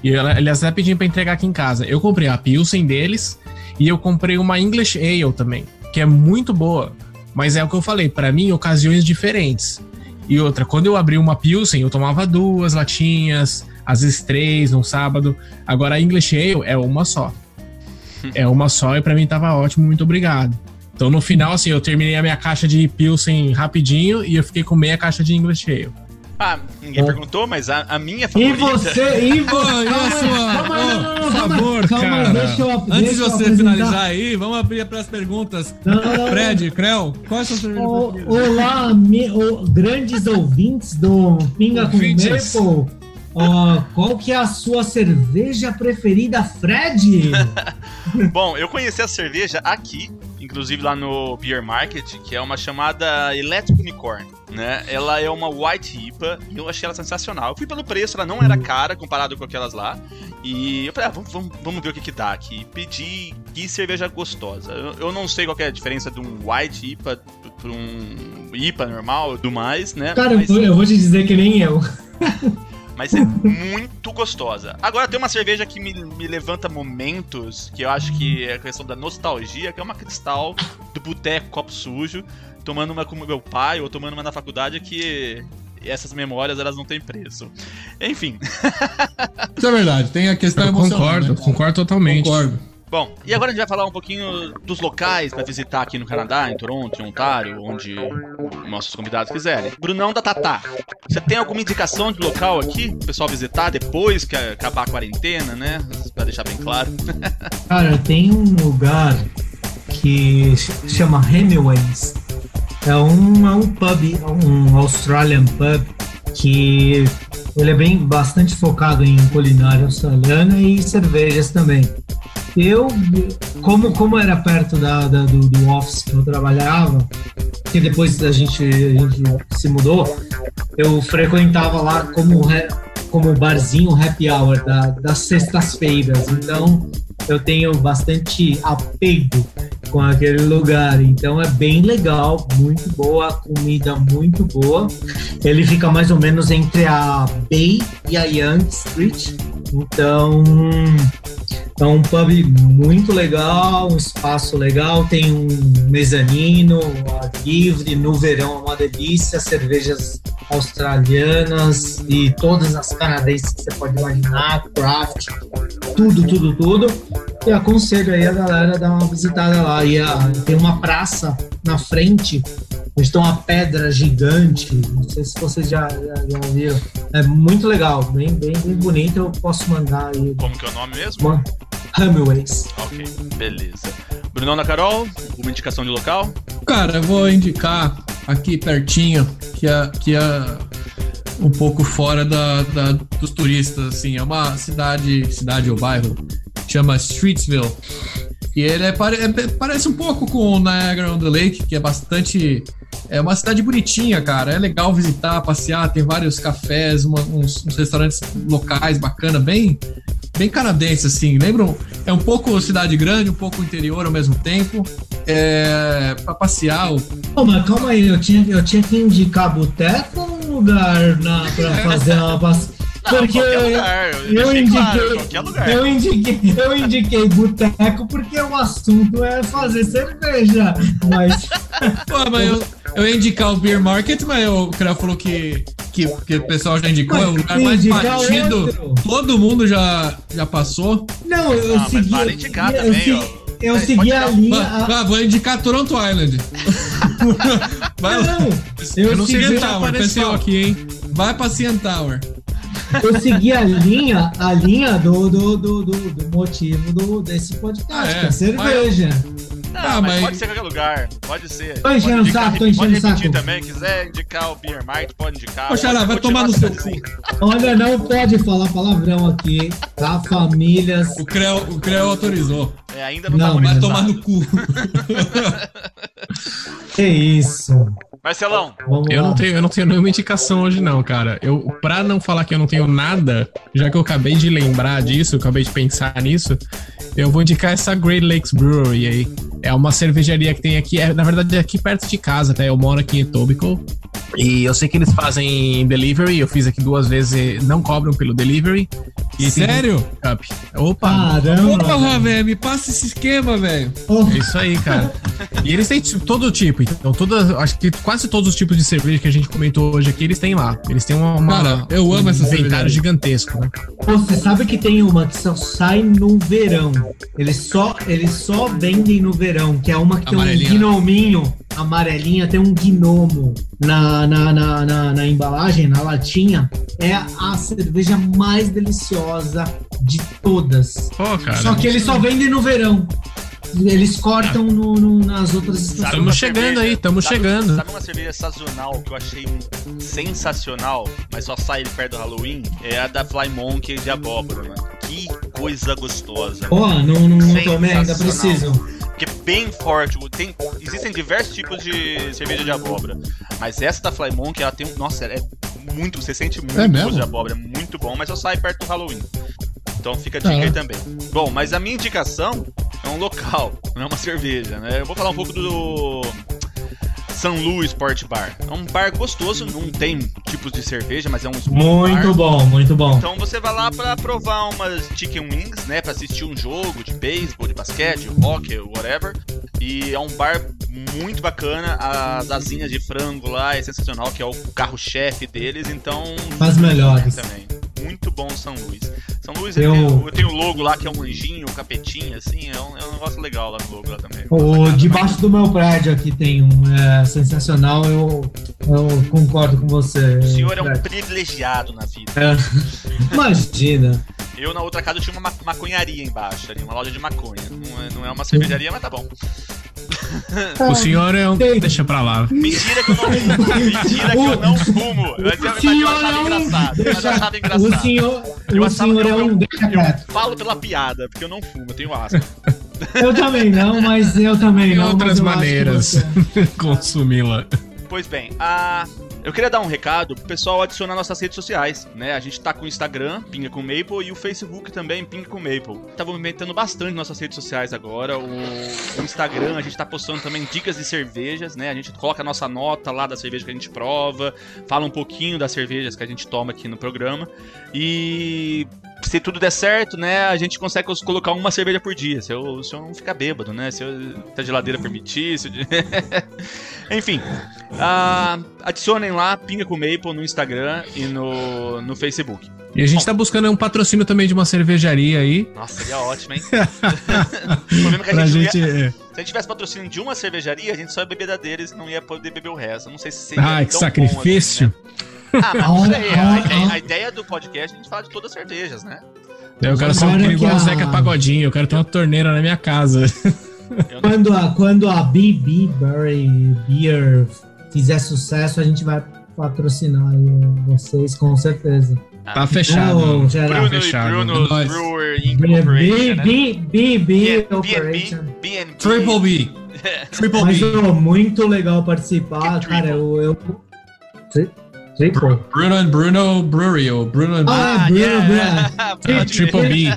Speaker 4: E eles até pediram pra entregar aqui em casa. Eu comprei a Pilsen deles e eu comprei uma English Ale também, que é muito boa. Mas é o que eu falei, pra mim, ocasiões diferentes. E outra, quando eu abri uma Pilsen, eu tomava duas latinhas, às vezes três num sábado. Agora a English Ale é uma só. É uma só e pra mim tava ótimo, muito obrigado. Então no final, assim, eu terminei a minha caixa de Pilsen rapidinho e eu fiquei com meia caixa de English Ale.
Speaker 1: Ah, ninguém perguntou, mas a, a minha
Speaker 2: E
Speaker 1: favorita.
Speaker 2: você, e você.
Speaker 3: E a
Speaker 2: calma,
Speaker 3: sua?
Speaker 2: calma, não, não,
Speaker 4: por
Speaker 2: calma,
Speaker 4: favor,
Speaker 2: calma,
Speaker 4: cara.
Speaker 2: deixa eu,
Speaker 3: Antes
Speaker 2: deixa
Speaker 3: de
Speaker 2: eu
Speaker 3: você finalizar aí, vamos abrir para as perguntas.
Speaker 2: Não, não, não,
Speaker 3: Fred, Creu, qual é a sua cerveja
Speaker 2: O-
Speaker 3: preferida?
Speaker 2: Olá, me- o- grandes ouvintes do Pinga com
Speaker 4: Ouvintes.
Speaker 2: Maple. Ó, qual que é a sua cerveja preferida, Fred?
Speaker 1: Bom, eu conheci a cerveja aqui, inclusive lá no Beer Market, que é uma chamada Electric Unicorn, né? Ela é uma White IPA e eu achei ela sensacional. Eu fui pelo preço, ela não era cara comparado com aquelas lá. E eu falei, ah, vamos, vamos, vamos ver o que que dá aqui. Pedi que cerveja gostosa. Eu, eu não sei qual é a diferença de um White IPA para um IPA normal e tudo mais, né?
Speaker 2: Cara,
Speaker 1: Mas-
Speaker 2: eu vou te dizer que nem eu.
Speaker 1: mas é muito gostosa. Agora tem uma cerveja que me, me levanta momentos, que eu acho que é a questão da nostalgia, que é uma cristal do boteco copo sujo, tomando uma com meu pai ou tomando uma na faculdade que essas memórias elas não têm preço. Enfim.
Speaker 3: Isso é verdade, tem a questão
Speaker 4: Eu
Speaker 3: emocional.
Speaker 4: concordo,
Speaker 3: né?
Speaker 4: concordo totalmente.
Speaker 3: Concordo.
Speaker 1: Bom, e agora a gente vai falar um pouquinho dos locais pra visitar aqui no Canadá, em Toronto, em Ontário, onde nossos convidados quiserem. Brunão da Tatá, você tem alguma indicação de local aqui pro pessoal visitar depois que acabar a quarentena, né? Pra deixar bem claro.
Speaker 2: Cara, tem um lugar que ch- chama Hemingways. É um, é um pub, um Australian pub, que ele é bem bastante focado em culinária australiana e cervejas também. Eu, como, como era perto da, da- do, do office que eu trabalhava, que depois a gente, a gente se mudou, eu frequentava lá como, como barzinho happy hour da, das sextas-feiras. Então, eu tenho bastante apego com aquele lugar. Então é bem legal, muito boa, comida muito boa. Ele fica mais ou menos entre a Bay e a Young Street. Então é um pub muito legal, um espaço legal, tem um mezanino, livre, no verão é uma delícia, cervejas australianas e todas as canadenses que você pode imaginar, craft, tudo, tudo, tudo. E aconselho aí a galera a dar uma visitada lá. E a- tem uma praça na frente, onde tem uma pedra gigante. Não sei se vocês já, já, já viram. É muito legal, bem, bem, bem bonito. Eu posso mandar aí.
Speaker 1: Como que é o nome mesmo?
Speaker 2: Uma Hammerways.
Speaker 1: Ok, beleza. Brunão da Carol, uma indicação de local?
Speaker 3: Cara, eu vou indicar aqui pertinho, que é, que é um pouco fora da, da- dos turistas, assim. É uma cidade, cidade ou bairro, chama Streetsville. E ele é, pare- é- parece um pouco com o Niagara on the Lake, que é bastante. É uma cidade bonitinha, cara. É legal visitar, passear. Tem vários cafés, uma- uns, uns restaurantes locais bacana, bem, bem canadense, assim. Lembram? É um pouco cidade grande, um pouco interior ao mesmo tempo. É. pra passear.
Speaker 2: Ô, mas calma aí, eu tinha, eu tinha que indicar boteco ou um lugar na, pra fazer uma.
Speaker 1: Não,
Speaker 2: Porque
Speaker 1: qualquer lugar. Eu,
Speaker 2: eu indiquei,
Speaker 1: claro, qualquer lugar.
Speaker 2: eu indiquei, eu indiquei boteco porque o assunto é fazer cerveja. Mas
Speaker 3: Pô, mas eu, eu ia indicar o Beer Market, mas o cara falou que, que, que o pessoal já indicou, é o lugar mais batido.
Speaker 2: outro.
Speaker 3: Todo mundo já, já passou.
Speaker 2: não, eu
Speaker 1: Ah, mas
Speaker 2: segui.
Speaker 1: para indicar
Speaker 2: eu
Speaker 1: também,
Speaker 2: segui-
Speaker 1: ó.
Speaker 2: eu
Speaker 1: É,
Speaker 2: segui a linha.
Speaker 3: Vai,
Speaker 2: a-
Speaker 3: vou indicar Toronto Island. vai, lá.
Speaker 2: Não, eu,
Speaker 4: Eu não sei
Speaker 3: Tower,
Speaker 4: aqui, hein?
Speaker 3: vai pra Tower.
Speaker 2: Eu segui a linha, a linha do, do, do, do, do motivo do, desse podcast,
Speaker 3: Ah, é?
Speaker 2: que é cerveja.
Speaker 1: Não,
Speaker 3: Ah,
Speaker 1: mas,
Speaker 3: mas-
Speaker 1: pode ser em qualquer lugar. Pode ser.
Speaker 2: Tô enchendo
Speaker 1: pode
Speaker 2: o saco, tô
Speaker 1: pode
Speaker 2: enchendo o saco.
Speaker 1: também. Quiser indicar o Beer Mart, pode indicar.
Speaker 3: Ô, Xará,
Speaker 1: Pode
Speaker 3: vai tomar no seu
Speaker 1: assim.
Speaker 2: Olha, não pode falar palavrão aqui, tá? Famílias.
Speaker 3: O Creu, o Creu autorizou.
Speaker 1: É, ainda não,
Speaker 2: Não,
Speaker 1: tá
Speaker 3: Vai tomar no cu.
Speaker 2: Que isso?
Speaker 1: Marcelão,
Speaker 4: Eu não, tenho, eu não tenho nenhuma indicação hoje, não, cara. Eu, pra não falar que eu não tenho nada, já que eu acabei de lembrar disso, acabei de pensar nisso, eu vou indicar essa Great Lakes Brewery aí. É uma cervejaria que tem aqui, é, na verdade é aqui perto de casa, tá? Eu moro aqui em Etobicoke. E eu sei que eles fazem delivery, eu fiz aqui duas vezes, não cobram pelo delivery. E
Speaker 3: Sério?
Speaker 4: Cup. Opa!
Speaker 2: Caramba.
Speaker 3: Porra, velho, me passa esse esquema, velho.
Speaker 4: É isso aí, cara. E eles têm tipo, todo tipo, então todas, acho que quase todos os tipos de cerveja que a gente comentou hoje aqui, eles têm lá. Eles têm uma, uma-
Speaker 3: Cara, eu amo essa
Speaker 4: um inventário
Speaker 3: cervejaria.
Speaker 4: gigantesco, né?
Speaker 2: Você sabe que tem uma que só sai no verão. Eles só, eles só vendem no verão, que é uma que tem um
Speaker 3: Amarelinha, né?
Speaker 2: gnominho amarelinha, tem um gnomo na, na, na, na, na embalagem, na latinha. É a cerveja mais deliciosa de todas.
Speaker 4: Pô, cara.
Speaker 2: Só que eles só vendem no verão. Eles cortam no, no- nas outras
Speaker 1: uma
Speaker 4: chegando
Speaker 1: cerveja-
Speaker 4: aí, tamo
Speaker 1: sabe-
Speaker 4: chegando.
Speaker 1: Sabe uma cerveja sazonal que eu achei sensacional, mas só sai perto do Halloween? É a da Fly Monkey de abóbora, mano. Que coisa gostosa.
Speaker 2: Pô, não, não, não tomei, ainda
Speaker 1: Sensacional.
Speaker 2: preciso.
Speaker 1: Porque é bem forte. Tem, existem diversos tipos de cerveja de abóbora. Mas essa da Fly Monkey, ela tem um. Nossa, ela é muito. Você sente muito
Speaker 3: É
Speaker 1: gosto de abóbora. É muito bom, mas só sai perto do Halloween. Então fica a dica
Speaker 3: Tá.
Speaker 1: aí também. Bom, mas a minha indicação é um local, não é uma cerveja, né? Eu vou falar um pouco do. São Luís Sport Bar. É um bar gostoso, não tem tipos de cerveja, mas é um
Speaker 2: Muito
Speaker 1: bar.
Speaker 2: bom, muito bom.
Speaker 1: Então você vai lá pra provar umas chicken wings, né? Pra assistir um jogo de beisebol, de basquete, hockey, whatever. E é um bar muito bacana. As asinhas de frango lá é sensacional, que é o carro-chefe deles. Então.
Speaker 2: As melhores.
Speaker 1: Também. Muito bom São Luís. São Luís
Speaker 2: Eu-
Speaker 1: tem, tem o logo lá que é um anjinho, um capetinho, assim. É um, é um negócio legal lá no logo lá também.
Speaker 2: O debaixo do meu prédio aqui tem um é, sensacional, eu, eu concordo com você.
Speaker 1: O senhor é um privilegiado na vida.
Speaker 2: É. Imagina.
Speaker 1: Eu, na outra casa, eu tinha uma ma- maconharia embaixo ali, uma loja de maconha. Não é, não é uma cervejaria, mas tá bom.
Speaker 4: O senhor é um. Deixa pra lá.
Speaker 1: Mentira que eu não fumo. Mentira que eu não fumo. Eu,
Speaker 2: O
Speaker 1: mas eu
Speaker 2: senhor
Speaker 1: achava
Speaker 2: é um-
Speaker 1: engraçado. Mas eu
Speaker 2: deixa-
Speaker 1: achava
Speaker 2: O
Speaker 1: engraçado.
Speaker 2: senhor,
Speaker 1: Eu
Speaker 2: o
Speaker 1: achava-
Speaker 2: senhor é
Speaker 1: eu-
Speaker 2: um deixa
Speaker 1: Eu
Speaker 2: quieto.
Speaker 1: falo pela piada, porque eu não fumo, eu tenho asma.
Speaker 2: Eu também não, mas eu também
Speaker 4: Tem
Speaker 2: não. mas
Speaker 4: outras
Speaker 2: eu
Speaker 4: maneiras
Speaker 2: você-
Speaker 4: consumi-la.
Speaker 1: Pois bem, a... eu queria dar um recado pro pessoal adicionar nossas redes sociais, né? A gente tá com o Instagram, Pinga com Maple, e o Facebook também, Pinga com Maple. Tá movimentando bastante nossas redes sociais agora. O, o Instagram, a gente tá postando também dicas de cervejas, né? A gente coloca a nossa nota lá da cerveja que a gente prova, fala um pouquinho das cervejas que a gente toma aqui no programa. E se tudo der certo, né, a gente consegue colocar uma cerveja por dia. Se eu, se eu não ficar bêbado, né? Se, eu, se a geladeira permitir. Se eu- Enfim, ah, adicionem lá Pinga com Maple no Instagram e no, no Facebook.
Speaker 4: E a gente tá buscando um patrocínio também de uma cervejaria aí.
Speaker 1: Nossa, seria ótimo, hein? o problema é que a
Speaker 4: Pra
Speaker 1: gente,
Speaker 4: gente.
Speaker 1: ia,
Speaker 4: é.
Speaker 1: se a gente tivesse patrocínio de uma cervejaria, a gente só ia beber da deles e não ia poder beber o resto. Eu não sei se seria
Speaker 4: Ai, que
Speaker 1: tão bom
Speaker 4: sacrifício.
Speaker 1: assim, né? Ah, mas não sei. A, ideia, a ideia do podcast é a gente falar de todas as cervejas, né?
Speaker 4: Eu quero ser um igual o
Speaker 2: a-
Speaker 4: Zeca Pagodinho, eu quero ter uma torneira na minha casa.
Speaker 2: Quando a, quando a BB Berry Beer fizer sucesso, a gente vai patrocinar vocês, com certeza.
Speaker 4: Tá fechado.
Speaker 2: Não, geral.
Speaker 4: Tá
Speaker 1: Bruno
Speaker 4: fechado.
Speaker 1: e Bruno
Speaker 3: Nós.
Speaker 1: Brewer Incorporation, né?
Speaker 2: BB
Speaker 1: BNB,
Speaker 2: Operation.
Speaker 3: Triple B. Triple
Speaker 2: Mas
Speaker 3: B.
Speaker 2: ô, muito legal participar,
Speaker 1: Que
Speaker 2: cara.
Speaker 1: triple?
Speaker 2: Eu. eu... Triple?
Speaker 3: Bruno and Bruno Brewery. ou Bruno and
Speaker 2: Ah,
Speaker 1: Ah,
Speaker 2: Bruno,
Speaker 1: yeah.
Speaker 4: É, Triple B.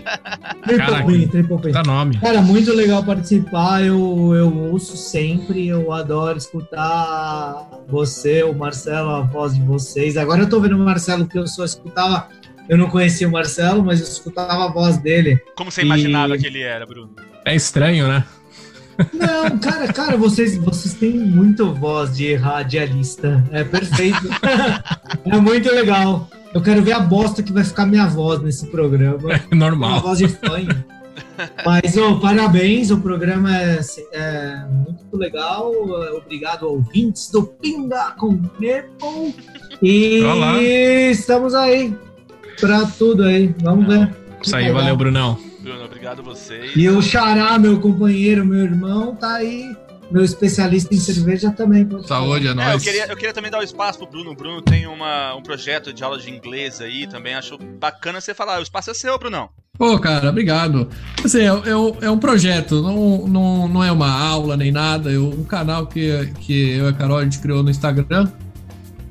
Speaker 2: Triple
Speaker 4: Caraca.
Speaker 2: B, Triple B.
Speaker 4: Tá nome.
Speaker 2: Cara, muito legal participar. Eu, eu ouço sempre, eu adoro escutar você, o Marcelo, a voz de vocês. Agora eu tô vendo o Marcelo, porque eu só escutava. Eu não conhecia o Marcelo, mas eu escutava a voz dele.
Speaker 1: Como você imaginava
Speaker 2: E-
Speaker 1: que ele era, Bruno?
Speaker 4: É estranho, né?
Speaker 2: Não, cara, cara, vocês, vocês têm muito voz de radialista. É perfeito. é muito legal. Eu quero ver a bosta que vai ficar minha voz nesse programa.
Speaker 4: É
Speaker 2: Uma
Speaker 4: normal.
Speaker 2: voz de fanho. Mas, oh, parabéns, o programa é, é, muito legal. Obrigado, ouvintes do Pinga com Maple. E Olá. estamos aí para tudo aí. Vamos ver.
Speaker 4: Isso aí, valeu, Brunão.
Speaker 1: Bruno, obrigado a vocês.
Speaker 2: E o Xará, meu companheiro, meu irmão, tá aí meu especialista em cerveja também.
Speaker 3: Saúde, é nóis.
Speaker 1: É, eu, queria, eu queria também dar o um espaço pro Bruno. O Bruno tem uma, um projeto de aula de inglês aí também. Acho bacana você falar. O espaço é seu, Brunão.
Speaker 3: Pô, cara, obrigado. Assim, é, é, é um projeto, não, não, não é uma aula nem nada. É um canal que, que eu e a Carol a gente criou no Instagram.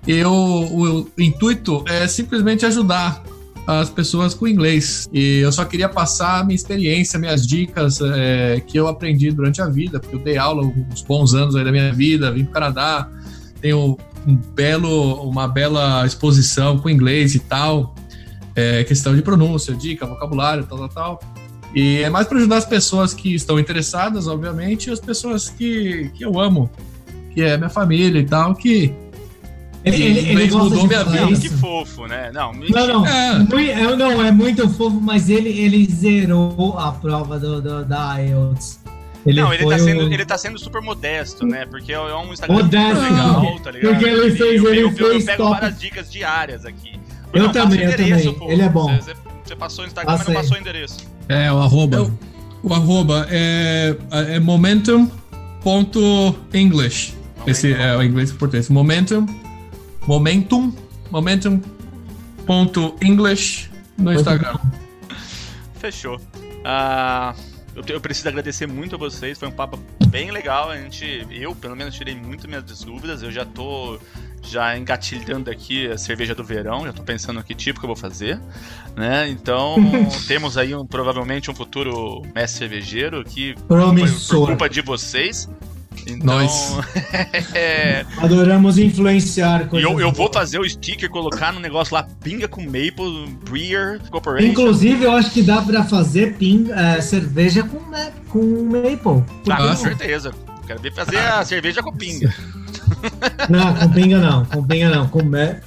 Speaker 3: Eu, o, o intuito é simplesmente ajudar as pessoas com inglês. E eu só queria passar a minha experiência, minhas dicas é, que eu aprendi durante a vida, porque eu dei aula uns bons anos aí da minha vida, vim para o Canadá, tenho um belo, uma bela exposição com inglês e tal, é, questão de pronúncia, dica, vocabulário, tal, tal, tal. E é mais para ajudar as pessoas que estão interessadas, obviamente, e as pessoas que, que eu amo, que é minha família e tal, que
Speaker 2: ele, ele, ele mudou minha
Speaker 1: vida. Isso. Que fofo, né? Não,
Speaker 2: não, não. É. não, é muito fofo, mas ele, ele zerou a prova do, do da IELTS.
Speaker 1: Ele não, ele tá, sendo, um... ele tá sendo super modesto, né? Porque é um Instagram
Speaker 2: modesto, legal, tá ligado? Porque ele fez, ele,
Speaker 1: eu,
Speaker 2: fez
Speaker 1: eu, pego top. várias dicas diárias aqui.
Speaker 2: Eu, também, eu também. Pô. Ele é bom.
Speaker 1: Você, você passou o Instagram, Passei. mas não passou o endereço.
Speaker 3: É, o arroba. Eu, o arroba é, é momentum.english. Esse é o inglês e português. Momentum Momentum, momentum.english no Instagram.
Speaker 1: Fechou. Uh, eu, eu, preciso agradecer muito a vocês, foi um papo bem legal. A gente, eu pelo menos tirei muito minhas dúvidas. Eu já tô já engatilhando aqui a cerveja do verão, já tô pensando que tipo que eu vou fazer, né? Então, temos aí um, provavelmente um futuro mestre cervejeiro que por, por culpa de vocês.
Speaker 3: Então, Nós.
Speaker 2: é... Adoramos influenciar.
Speaker 1: E eu, eu vou fazer o sticker, colocar no negócio lá, pinga com Maple Brewer Corporation.
Speaker 2: Inclusive, eu acho que dá pra fazer pinga, é, cerveja com, com Maple.
Speaker 1: Ah, com certeza. Quero ver fazer a cerveja com pinga.
Speaker 2: Não, com pinga não. Com pinga não. Com Maple.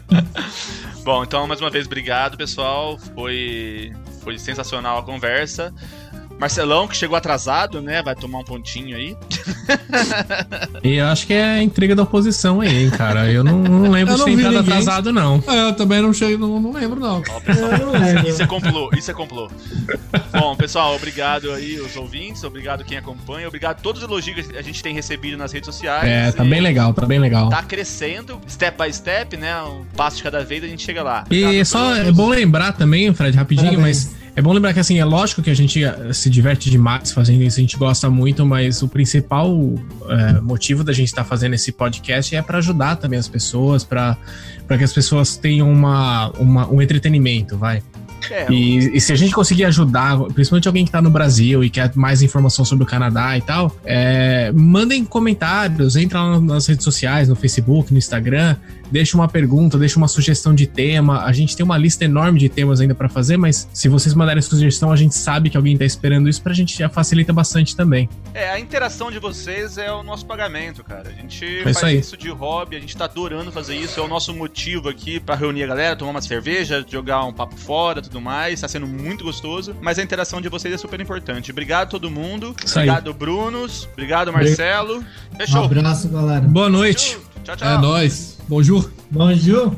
Speaker 1: Bom, então, mais uma vez, obrigado, pessoal. Foi, foi sensacional a conversa. Marcelão, que chegou atrasado, né? Vai tomar um pontinho aí.
Speaker 4: e eu acho que é a intriga da oposição aí, hein, cara. Eu não, não lembro eu de ter entrado atrasado, não.
Speaker 3: É, eu também não, cheguei, não, não lembro, não. Ó, pessoal,
Speaker 1: isso, isso é complô, isso é complô. Bom, pessoal, obrigado aí os ouvintes, obrigado quem acompanha, obrigado a todos os elogios que a gente tem recebido nas redes sociais.
Speaker 4: É, tá bem legal, tá bem legal.
Speaker 1: Tá crescendo, step by step, né? Um passo de cada vez a gente chega lá.
Speaker 4: Obrigado e só é bom lembrar também, Fred, rapidinho, Parabéns. mas é bom lembrar que, assim, é lógico que a gente eh, se diverte demais fazendo isso, a gente gosta muito, mas o principal é, motivo da gente estar tá fazendo esse podcast é para ajudar também as pessoas, para que as pessoas tenham uma, uma, um entretenimento, vai. É, e, e, se a gente conseguir ajudar, principalmente alguém que tá no Brasil e quer mais informação sobre o Canadá e tal, é, mandem comentários, entra lá nas redes sociais, no Facebook, no Instagram, deixa uma pergunta, deixa uma sugestão de tema. A gente tem uma lista enorme de temas ainda para fazer, mas se vocês mandarem sugestão, a gente sabe que alguém tá esperando isso pra gente já facilita bastante também.
Speaker 1: É, a interação de vocês é o nosso pagamento, cara. A gente é faz isso, isso, de hobby, a gente tá adorando fazer isso, é o nosso motivo aqui para reunir a galera, tomar uma cerveja, jogar um papo fora, tudo mais. Tá sendo muito gostoso, mas a interação de vocês é super importante. Obrigado a todo mundo. Isso obrigado, aí. Brunos. Obrigado, Marcelo.
Speaker 2: Fechou. Um abraço, galera.
Speaker 4: Boa noite.
Speaker 1: Tchau, tchau.
Speaker 3: É nóis. Bonjour.
Speaker 2: Bonjour.